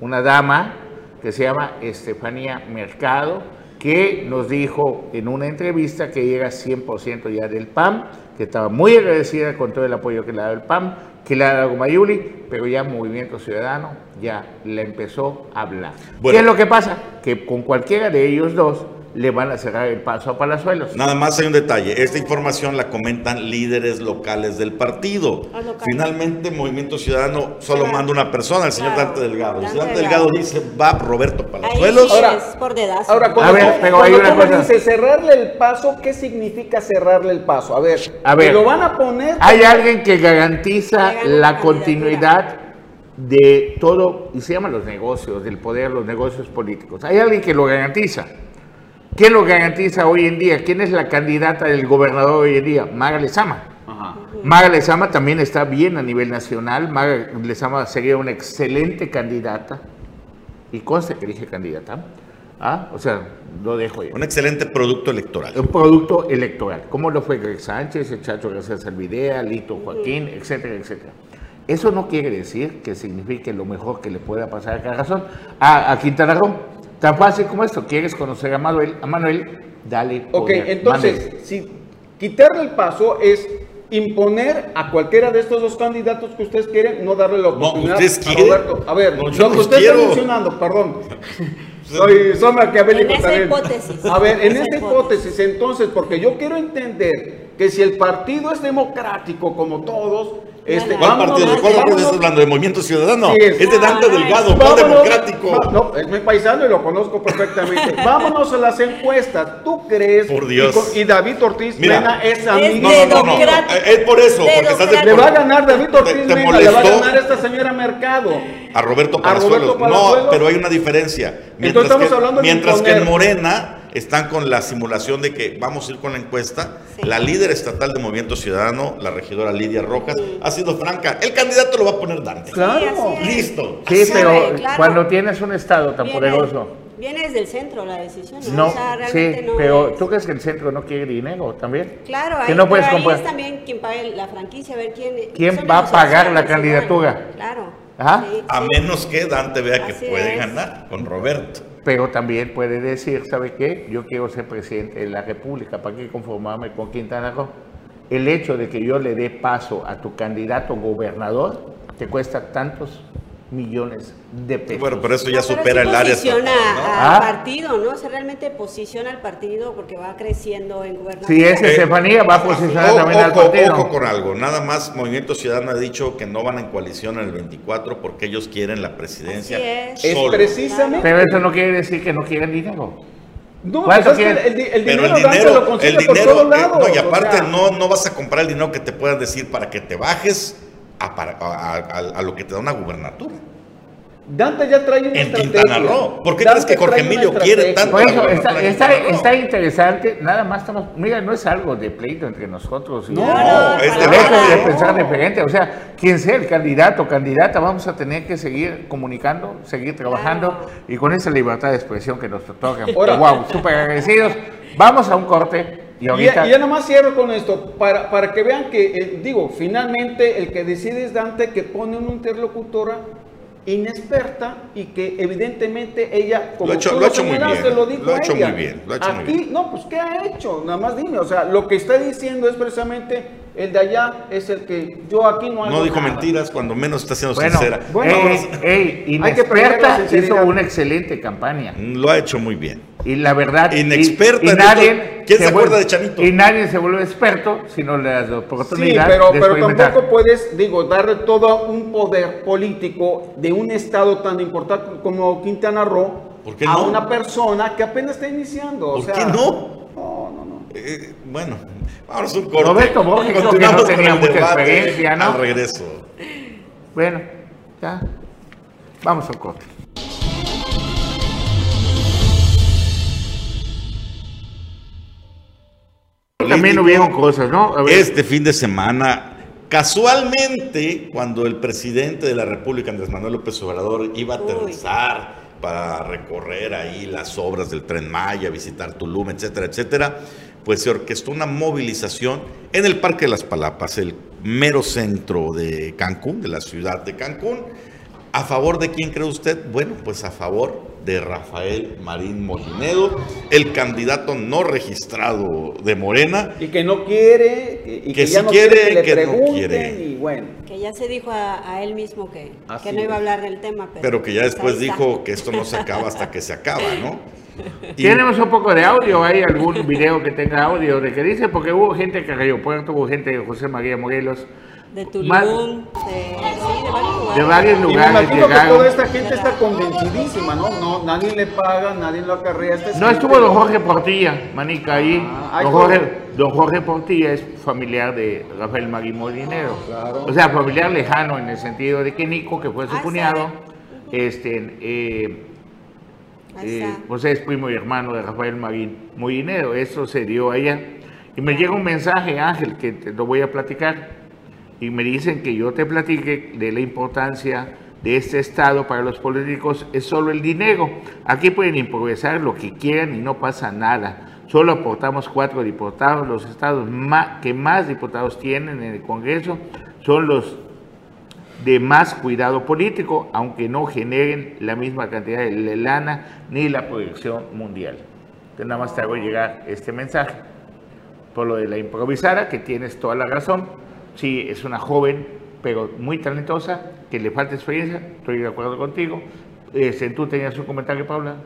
una dama que se llama Estefanía Mercado, que nos dijo en una entrevista que llega 100% ya del PAM, que estaba muy agradecida con todo el apoyo que le ha dado el PAM, que le ha dado Mayuli, pero ya Movimiento Ciudadano ya le empezó a hablar. ¿Qué es lo que pasa? Que con cualquiera de ellos dos le van a cerrar el paso a Palazuelos. Nada más hay un detalle. Esta información la comentan líderes locales del partido. Ah, Finalmente, Movimiento Ciudadano solo manda una persona, el señor Dante Delgado. El señor Dante Delgado dice, va Roberto Palazuelos. ahora, por dedazo. ahora cuando, a ver, pero hay una cosa. dice cerrarle el paso, ¿qué significa cerrarle el paso? A ver, a ver lo van a poner. Hay alguien que garantiza la continuidad de todo, y se llama los negocios, del poder, los negocios políticos. Hay alguien que lo garantiza. ¿Quién lo garantiza hoy en día? ¿Quién es la candidata del gobernador hoy en día? Maga Lezama. Maga Lezama también está bien a nivel nacional. Maga Lezama sería una excelente candidata. Y conste que dije candidata. ¿Ah? O sea, lo dejo ahí. Un excelente producto electoral. Un producto electoral. ¿Cómo lo fue Greg Sánchez, el Chacho García Salvidea, Lito Joaquín, etcétera, etcétera? Eso no quiere decir que signifique lo mejor que le pueda pasar a Carrazón, a, a Quintana Roo. Tan fácil como esto. ¿Quieres conocer a Manuel? A Manuel, dale. Poder. Ok, entonces, si quitarle el paso es imponer a cualquiera de estos dos candidatos que ustedes quieren, no darle la oportunidad a Roberto. A ver, no, yo lo que usted está mencionando, perdón. (laughs) Soy, soy maquiavélico en esa hipótesis. A ver, en, esta hipótesis, entonces, porque yo quiero entender que si el partido es democrático como todos, este, ¿Cuál partido? ¿De cuál partido estás hablando? ¿De Movimiento Ciudadano? es. de Dante Delgado, no democrático. no, es mi paisano y lo conozco perfectamente. (laughs) Vámonos a las encuestas. ¿Tú crees? Por Dios. Y, David Ortiz Mena es amigo. No, no, no, Es por eso, porque estás de Le va a ganar David Ortiz Mena, le va a ganar esta señora Mercado. A Roberto Palazuelos. No, pero hay una diferencia. Mientras Entonces estamos hablando de Mientras que en Morena están con la simulación de que vamos a ir con la encuesta. La líder estatal de Movimiento Ciudadano, la regidora Lidia Rojas, ha sido franca. El candidato lo va a poner Dante. Claro. Listo. Sí, pero cuando tienes un estado tan poderoso. Viene desde el centro la decisión. No, sí, pero ¿tú crees que el centro no quiere dinero también? Claro, que no puedes comprar. es también quien pague la franquicia, a ver quién... ¿Quién va a pagar la candidatura? Claro. a menos que Dante vea que puede ganar con Roberto pero también puede decir, ¿sabe qué? Yo quiero ser presidente de la República, ¿para qué conformarme con Quintana Roo? El hecho de que yo le dé paso a tu candidato gobernador te cuesta tantos millones de pesos. Bueno, pero eso ya supera el área posiciona al Ah. partido, ¿no? O sea, realmente posiciona al partido porque va creciendo en gobernación. Si es Estefanía, va a posicionar O- también al ojo, partido. ojo con algo, nada más Movimiento Ciudadano ha dicho que no van en coalición en el 24 porque ellos quieren la presidencia Así es. Precisamente. Pero eso no quiere decir que no quieren dinero. No, ¿Cuánto pues es que el, el Pero dinero, el Dante, dinero, lo consigue el por dinero, todos eh, lados. no, y o aparte sea, no, no vas a comprar el dinero que te puedan decir para que te bajes a, para- a- a- a lo que te da una gubernatura. Dante ya trae una En estrategia. Quintana Roo. ¿Por qué Dante crees que Jorge Emilio quiere tanto? Por eso, está, está, está interesante, nada más estamos, mira, no es algo de pleito entre nosotros. No, No, es de pensar diferente, o sea, quien sea el candidato o candidata, vamos a tener que seguir comunicando, seguir trabajando y con esa libertad de expresión que nos toca. Ahora- wow, súper agradecidos. Vamos a un corte y ahorita... y ya nomás cierro con esto, para, para que vean que, eh, digo, finalmente el que decide es Dante, que pone una interlocutora inexperta y que evidentemente ella, como Lo ha hecho- tú lo ha hecho muy bien, lo dijo lo ha hecho ella. muy bien, lo ha hecho muy Aquí, bien. no, pues ¿qué ha hecho? Nada más dime, o sea, lo que está diciendo es precisamente el de allá es el que yo aquí no hago No dijo nada. mentiras, cuando menos está siendo Bueno, sincera. Bueno, ey, ey, hay que inexperta hizo una excelente campaña. Lo ha hecho muy bien. Y la verdad. y- Inexperta Y, en nadie. ¿Quién se acuerda vuelve- de Chanito? Y nadie se vuelve experto si no le das la Sí, oportunidad. pero, de pero tampoco puedes, digo, darle todo un poder político de un estado tan importante como Quintana Roo ¿Por qué a no? una persona que apenas está iniciando. o ¿Por sea, qué no? Eh, bueno, vámonos a un corte. Roberto Borges, que no Continuamos con tenía el mucha debate experiencia, ¿no? Al regreso. Bueno, ya. Vamos al corte. También hubieron cosas, ¿no? A ver. Este fin de semana, casualmente, cuando el presidente de la República, Andrés Manuel López Obrador, iba a Uy. aterrizar para recorrer ahí las obras del Tren Maya, visitar Tulum, etcétera, etcétera, pues se orquestó una movilización en el Parque de las Palapas, el mero centro de Cancún, de la ciudad de Cancún. ¿A favor de quién cree usted? Bueno, pues a favor de Rafael Marín Molinedo, el candidato no registrado de Morena, Y que no quiere, y, Que que, ya sí no quiere, quiere que le que no quiere. y bueno. Que ya se dijo a, a él mismo que, que no iba a hablar del tema. Pero, pero que ya pues después dijo que esto no se acaba hasta que se acaba, ¿no? (laughs) Tenemos un poco de audio, ¿hay algún video que tenga audio de qué dice? Porque hubo gente que Río Puerto, hubo gente de José María Morelos, De Tulum, Más- de, sí, de varios lugares. de varios Y me lugares imagino que llegaron. toda esta gente está convencidísima, ¿no? no nadie le paga, nadie lo acarrea. Este No estuvo don Jorge Portilla, manica, ahí. Ah, don. Jorge, don Jorge Portilla es familiar de Rafael Marín Molinero. Claro. O sea, familiar lejano en el sentido de que Nico, que fue su Ah, cuñado, este, eh, eh, está. pues es primo y hermano de Rafael Marín Molinero. Eso se dio allá. Y me llega un mensaje, Ángel, que te lo voy a platicar. Y me dicen que yo te platique de la importancia de este Estado para los políticos. Es solo el dinero. Aquí pueden improvisar lo que quieran y no pasa nada. Solo aportamos cuatro diputados. Los estados que más diputados tienen en el Congreso son los de más cuidado político, aunque no generen la misma cantidad de lana ni la proyección mundial. Entonces, nada más te hago llegar este mensaje. Por lo de la improvisada, que tienes toda la razón. Sí, es una joven, pero muy talentosa, que le falta experiencia, estoy de acuerdo contigo. Este, ¿Tú tenías un comentario, Paula?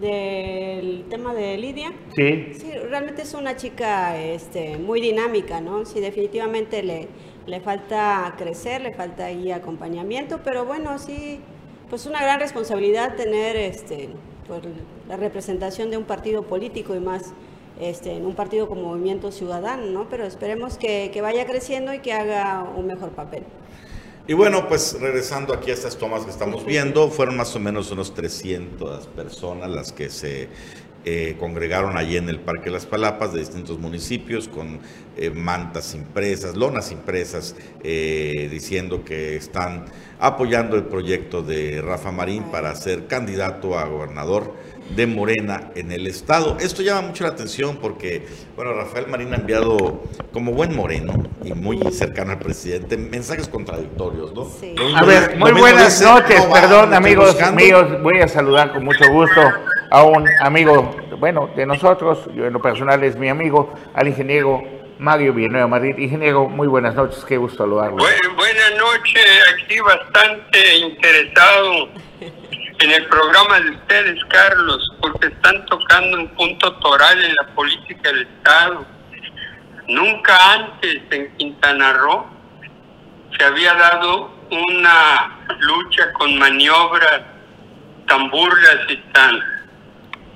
Del tema de Lidia. Sí. Sí, realmente es una chica este, muy dinámica, ¿no? Sí, definitivamente le, le falta crecer, le falta ahí acompañamiento, pero bueno, sí, pues una gran responsabilidad tener este, pues, la representación de un partido político y más este, en un partido como Movimiento Ciudadano, ¿no? Pero esperemos que, que vaya creciendo y que haga un mejor papel. Y bueno, pues regresando aquí a estas tomas que estamos viendo, fueron más o menos unos 300 personas las que se eh, congregaron allí en el Parque las Palapas de distintos municipios con eh, mantas impresas, lonas impresas, eh, diciendo que están apoyando el proyecto de Rafa Marín para ser candidato a gobernador de Morena en el estado. Esto llama mucho la atención porque, bueno, Rafael Marín ha enviado como buen moreno y muy cercano al presidente mensajes contradictorios, ¿no? Sí. A ver, muy buenas dice, noches, no va, perdón amigos buscando. míos, voy a saludar con mucho gusto a un amigo, bueno, de nosotros, yo en lo personal es mi amigo, al ingeniero Mario Villanueva Madrid. Ingeniero, muy buenas noches, qué gusto saludarlo. buenas noches, aquí bastante interesado en el programa de ustedes, Carlos, porque están tocando un punto toral en la política del Estado. Nunca antes en Quintana Roo se había dado una lucha con maniobras tan burlas y tan,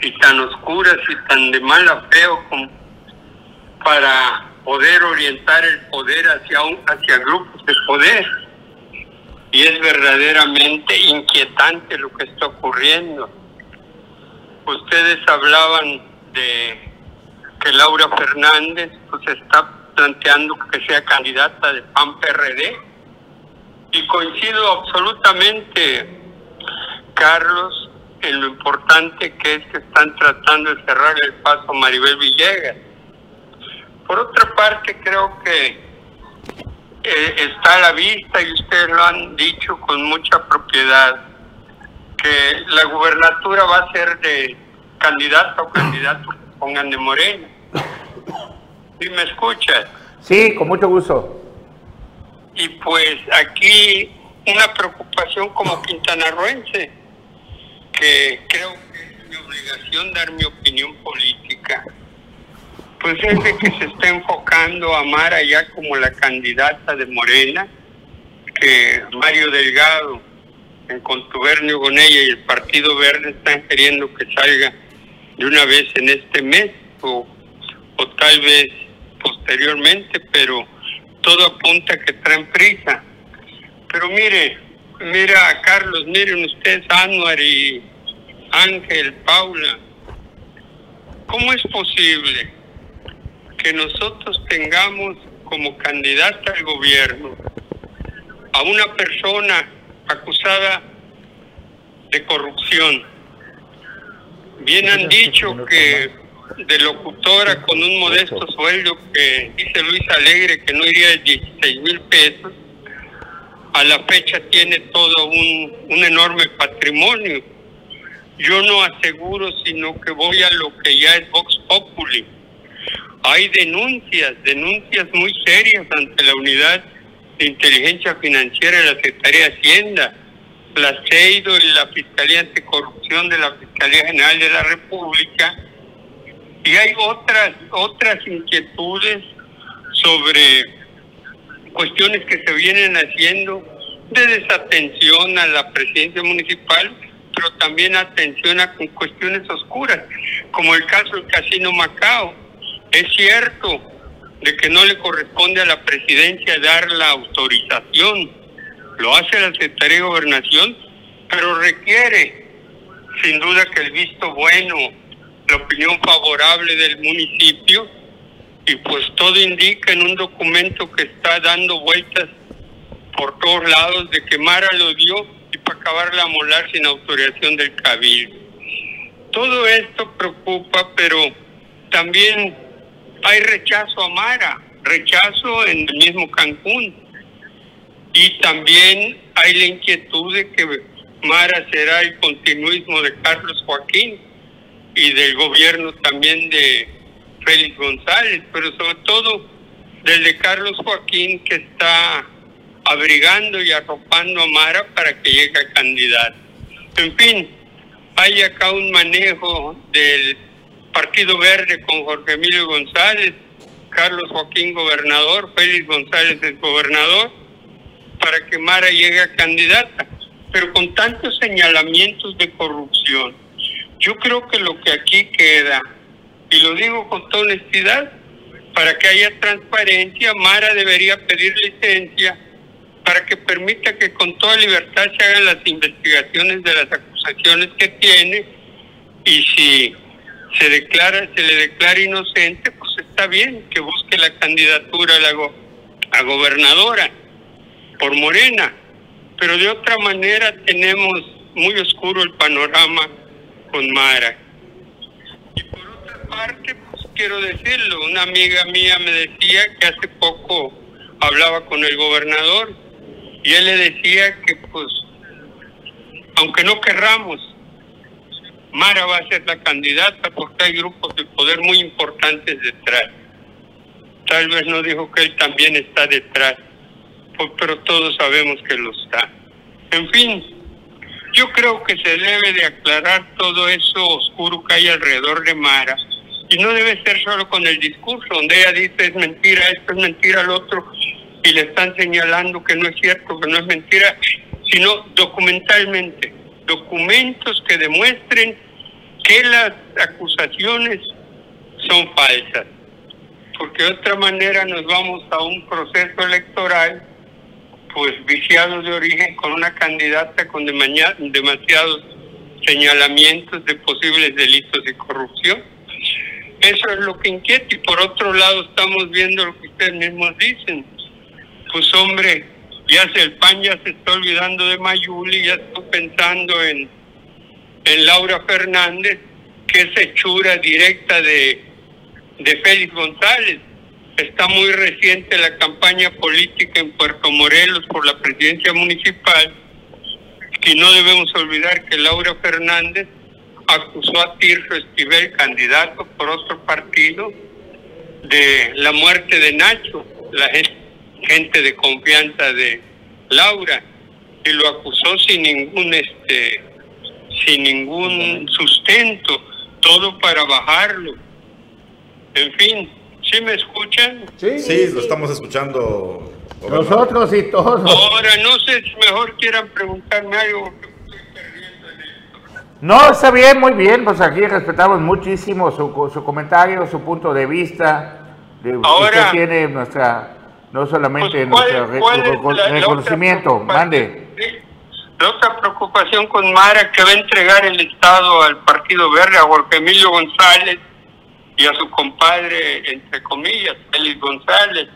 y tan oscuras y tan de mala feo como para poder orientar el poder hacia, un, hacia grupos de poder. Y es verdaderamente inquietante lo que está ocurriendo. Ustedes hablaban de que Laura Fernández pues está planteando que sea candidata de PAN PRD y coincido absolutamente, Carlos, en lo importante que es que están tratando de cerrar el paso a Maribel Villegas. Por otra parte, creo que eh, está a la vista, y ustedes lo han dicho con mucha propiedad, que la gubernatura va a ser de candidato o candidato que pongan de Morena. ¿Sí me escuchas? Sí, con mucho gusto. Y pues aquí una preocupación como quintanarroense, que creo que es mi obligación dar mi opinión política pues es de que se está enfocando a Mara ya como la candidata de Morena, que Mario Delgado, en contubernio con ella y el Partido Verde están queriendo que salga de una vez en este mes o, o tal vez posteriormente, pero todo apunta a que traen prisa. Pero mire, mira Carlos, miren ustedes, Anuar y Ángel, Paula, ¿cómo es posible que nosotros tengamos como candidata al gobierno a una persona acusada de corrupción. Bien han dicho que de locutora con un modesto sueldo que dice Luis Alegre que no iría de 16 mil pesos, a la fecha tiene todo un, un enorme patrimonio. Yo no aseguro, sino que voy a lo que ya es Vox Populi hay denuncias, denuncias muy serias ante la Unidad de Inteligencia Financiera de la Secretaría de Hacienda, la CEIDO y la Fiscalía Anticorrupción de la Fiscalía General de la República. Y hay otras, otras inquietudes sobre cuestiones que se vienen haciendo de desatención a la presidencia municipal, pero también atención a cuestiones oscuras, como el caso del Casino Macao. Es cierto de que no le corresponde a la presidencia dar la autorización, lo hace la Secretaría de Gobernación, pero requiere sin duda que el visto bueno, la opinión favorable del municipio, y pues todo indica en un documento que está dando vueltas por todos lados de que Mara lo dio y para acabar la molar sin autorización del cabildo. Todo esto preocupa, pero también hay rechazo a Mara, rechazo en el mismo Cancún. Y también hay la inquietud de que Mara será el continuismo de Carlos Joaquín y del gobierno también de Félix González, pero sobre todo del de Carlos Joaquín que está abrigando y arropando a Mara para que llegue a candidato. En fin, hay acá un manejo del Partido Verde con Jorge Emilio González, Carlos Joaquín gobernador, Félix González el gobernador, para que Mara llegue a candidata, pero con tantos señalamientos de corrupción. Yo creo que lo que aquí queda, y lo digo con toda honestidad, para que haya transparencia, Mara debería pedir licencia para que permita que con toda libertad se hagan las investigaciones de las acusaciones que tiene y si se declara, se le declara inocente, pues está bien que busque la candidatura a, la a gobernadora por Morena, pero de otra manera tenemos muy oscuro el panorama con Mara. Y por otra parte, pues quiero decirlo, una amiga mía me decía que hace poco hablaba con el gobernador y él le decía que pues, aunque no querramos, Mara va a ser la candidata porque hay grupos de poder muy importantes detrás. tal vez no dijo que él también está detrás, pues, pero todos sabemos que lo está. En fin, yo creo que se debe de aclarar todo eso oscuro que hay alrededor de Mara y no debe ser solo con el discurso, donde ella dice es mentira, esto es mentira, lo otro, y le están señalando que no es cierto, que no es mentira, sino documentalmente, documentos que demuestren que las acusaciones son falsas, porque de otra manera nos vamos a un proceso electoral pues viciados de origen con una candidata con demasiados señalamientos de posibles delitos de corrupción. Eso es lo que inquieta y por otro lado estamos viendo lo que ustedes mismos dicen. Pues hombre, ya se el PAN ya se está olvidando de Mayuli, ya está pensando en, en Laura Fernández, que es hechura directa de, de Félix González. Está muy reciente la campaña política en Puerto Morelos por la presidencia municipal y no debemos olvidar que Laura Fernández acusó a Tirso Esquivel, candidato por otro partido, de la muerte de Nacho, la gente de confianza de Laura, y lo acusó sin ningún este sin ningún sustento, todo para bajarlo. En fin, ¿Sí me escuchan? Sí, sí, lo estamos escuchando. Nosotros y todos. Ahora, no sé si mejor quieran preguntarme algo. No, está bien, muy bien. Pues aquí respetamos muchísimo su, su comentario, su punto de vista. Ahora, usted tiene nuestra, no solamente pues, nuestro reconocimiento. Mande. La otra preocupación con Mara que va a entregar el Estado al Partido Verde, a Jorge Emilio González y a su compadre, entre comillas, Félix González,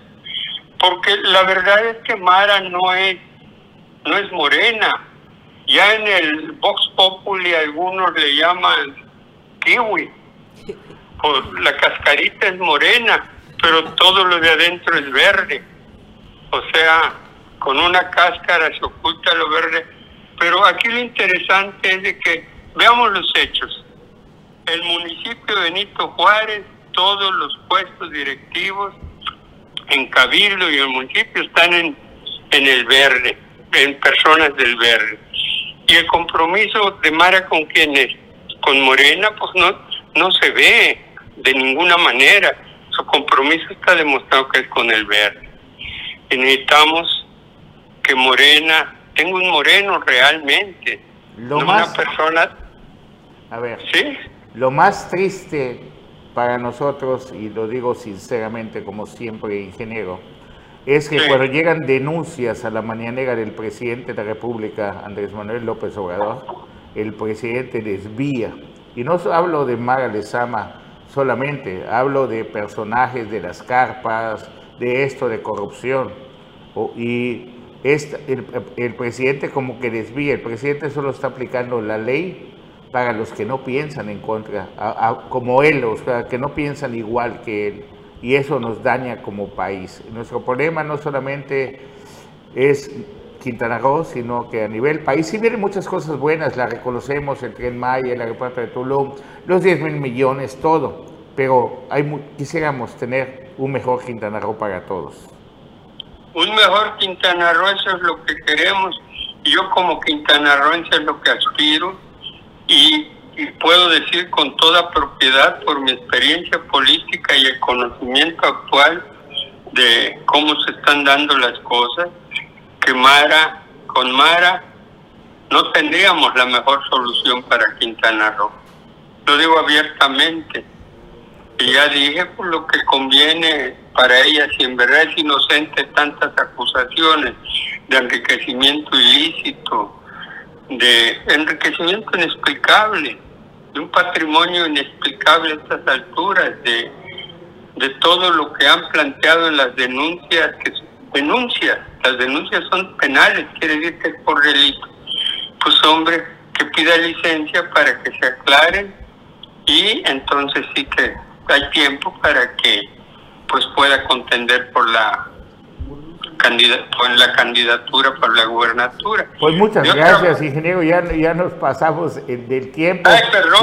porque la verdad es que Mara no es, no es morena. Ya en el Vox Populi algunos le llaman kiwi, (laughs) por la cascarita es morena, pero todo lo de adentro es verde. O sea, con una cáscara se oculta lo verde. Pero aquí lo interesante es de que veamos los hechos el municipio de Benito Juárez, todos los puestos directivos en Cabildo y el municipio están en, en el verde, en personas del verde. Y el compromiso de Mara con quienes, con Morena, pues no, no se ve de ninguna manera. Su compromiso está demostrado que es con el verde. Y necesitamos que Morena, tenga un moreno realmente, no una persona... A ver. ¿Sí? Lo más triste para nosotros, y lo digo sinceramente como siempre ingeniero, es que cuando llegan denuncias a la mañanera del presidente de la República, Andrés Manuel López Obrador, el presidente desvía. Y no hablo de Mara Lezama solamente, hablo de personajes de las carpas, de esto de corrupción. y el, presidente como que desvía, el presidente solo está aplicando la ley para los que no piensan en contra, como él, o sea, que no piensan igual que él. Y eso nos daña como país. Nuestro problema no solamente es Quintana Roo, sino que a nivel país sí vienen muchas cosas buenas, la reconocemos, el Tren Maya, el aeropuerto de Tulum, los 10 mil millones, todo, pero hay, quisiéramos tener un mejor Quintana Roo para todos. Un mejor Quintana Roo, eso es lo que queremos. Yo como quintanarroense es lo que aspiro y, puedo decir con toda propiedad por mi experiencia política y el conocimiento actual de cómo se están dando las cosas, que Mara, con Mara no tendríamos la mejor solución para Quintana Roo. Lo digo abiertamente. Y ya dije por lo que conviene para ella, si en verdad es inocente tantas acusaciones de enriquecimiento ilícito, de enriquecimiento inexplicable, de un patrimonio inexplicable a estas alturas, de, de todo lo que han planteado en las denuncias, que denuncias, las denuncias son penales, quiere decir que es por delito. Pues hombre, que pida licencia para que se aclaren y entonces sí que hay tiempo para que pues pueda contender por la en la candidatura para la gubernatura. Pues muchas gracias, ingeniero. Ya, ya nos pasamos del tiempo.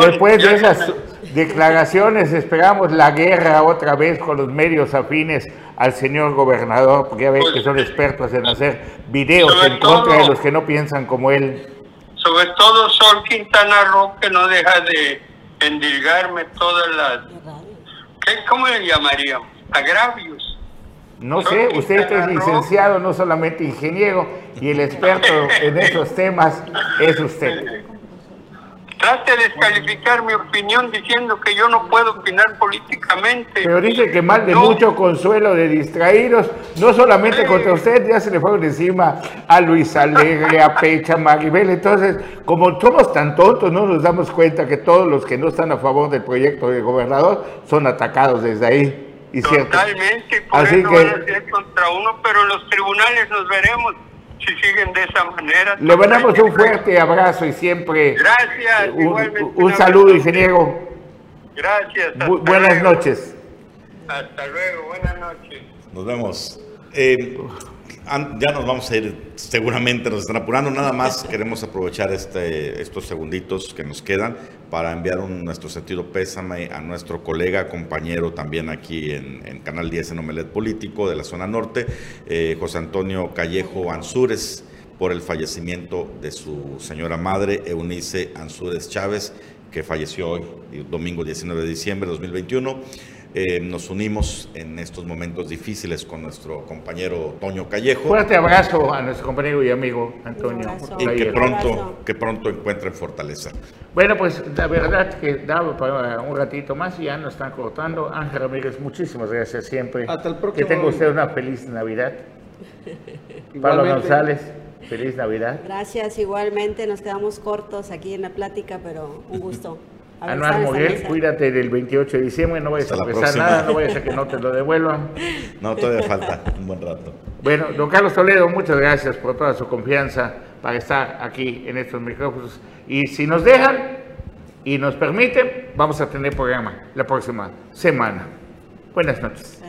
Después de esas declaraciones, esperamos la guerra otra vez con los medios afines al señor gobernador, porque ya ves que son expertos en hacer videos en contra de los que no piensan como él. Sobre todo Sol Quintana Roo, que no deja de endilgarme todas las... ¿qué, ¿Cómo le llamaríamos? Agravios. No sé, usted es licenciado, no solamente ingeniero, y el experto en esos temas es usted. Trate de descalificar mi opinión diciendo que yo no puedo opinar políticamente. Pero dice que mal de mucho consuelo de distraídos, no solamente contra usted, ya se le fueron encima a Luis Alegre, a Pecha, Maribel. Entonces, como somos tan tontos, no nos damos cuenta que todos los que no están a favor del proyecto de gobernador son atacados desde ahí. Y Totalmente, por Así eso que... van a ser contra uno, pero en los tribunales nos veremos si siguen de esa manera. Le mandamos un fuerte abrazo y siempre. Gracias. Un, un saludo, ingeniero. Gracias. buenas noches. Hasta luego, buenas noches. Nos vemos. Eh, ya nos vamos a ir, seguramente nos están apurando, nada más (laughs) queremos aprovechar este, estos segunditos que nos quedan para enviar nuestro sentido pésame a nuestro colega, compañero también aquí en, Canal 10 en Omelet Político de la zona norte, eh, José Antonio Callejo Ansúrez, por el fallecimiento de su señora madre, Eunice Ansúrez Chávez, que falleció hoy, domingo 19 de diciembre de 2021. Eh, nos unimos en estos momentos difíciles con nuestro compañero Toño Callejo. Fuerte abrazo a nuestro compañero y amigo Antonio. Y que pronto, que pronto encuentren fortaleza. Bueno, pues la verdad que daba para un ratito más y ya nos están cortando. Ángel Ramírez, muchísimas gracias siempre. Hasta el próximo. Que tenga usted una feliz Navidad. (laughs) Pablo González. Feliz Navidad. Gracias, igualmente. Nos quedamos cortos aquí en la plática, pero un gusto. Anuar Moguel, cuídate del 28 de diciembre, no vayas a pesar nada, no vayas a que no te lo devuelvan. (laughs) No, todavía falta un buen rato. Bueno, don Carlos Toledo, muchas gracias por toda su confianza para estar aquí en estos micrófonos. Y si nos dejan y nos permiten, vamos a tener programa la próxima semana. Buenas noches.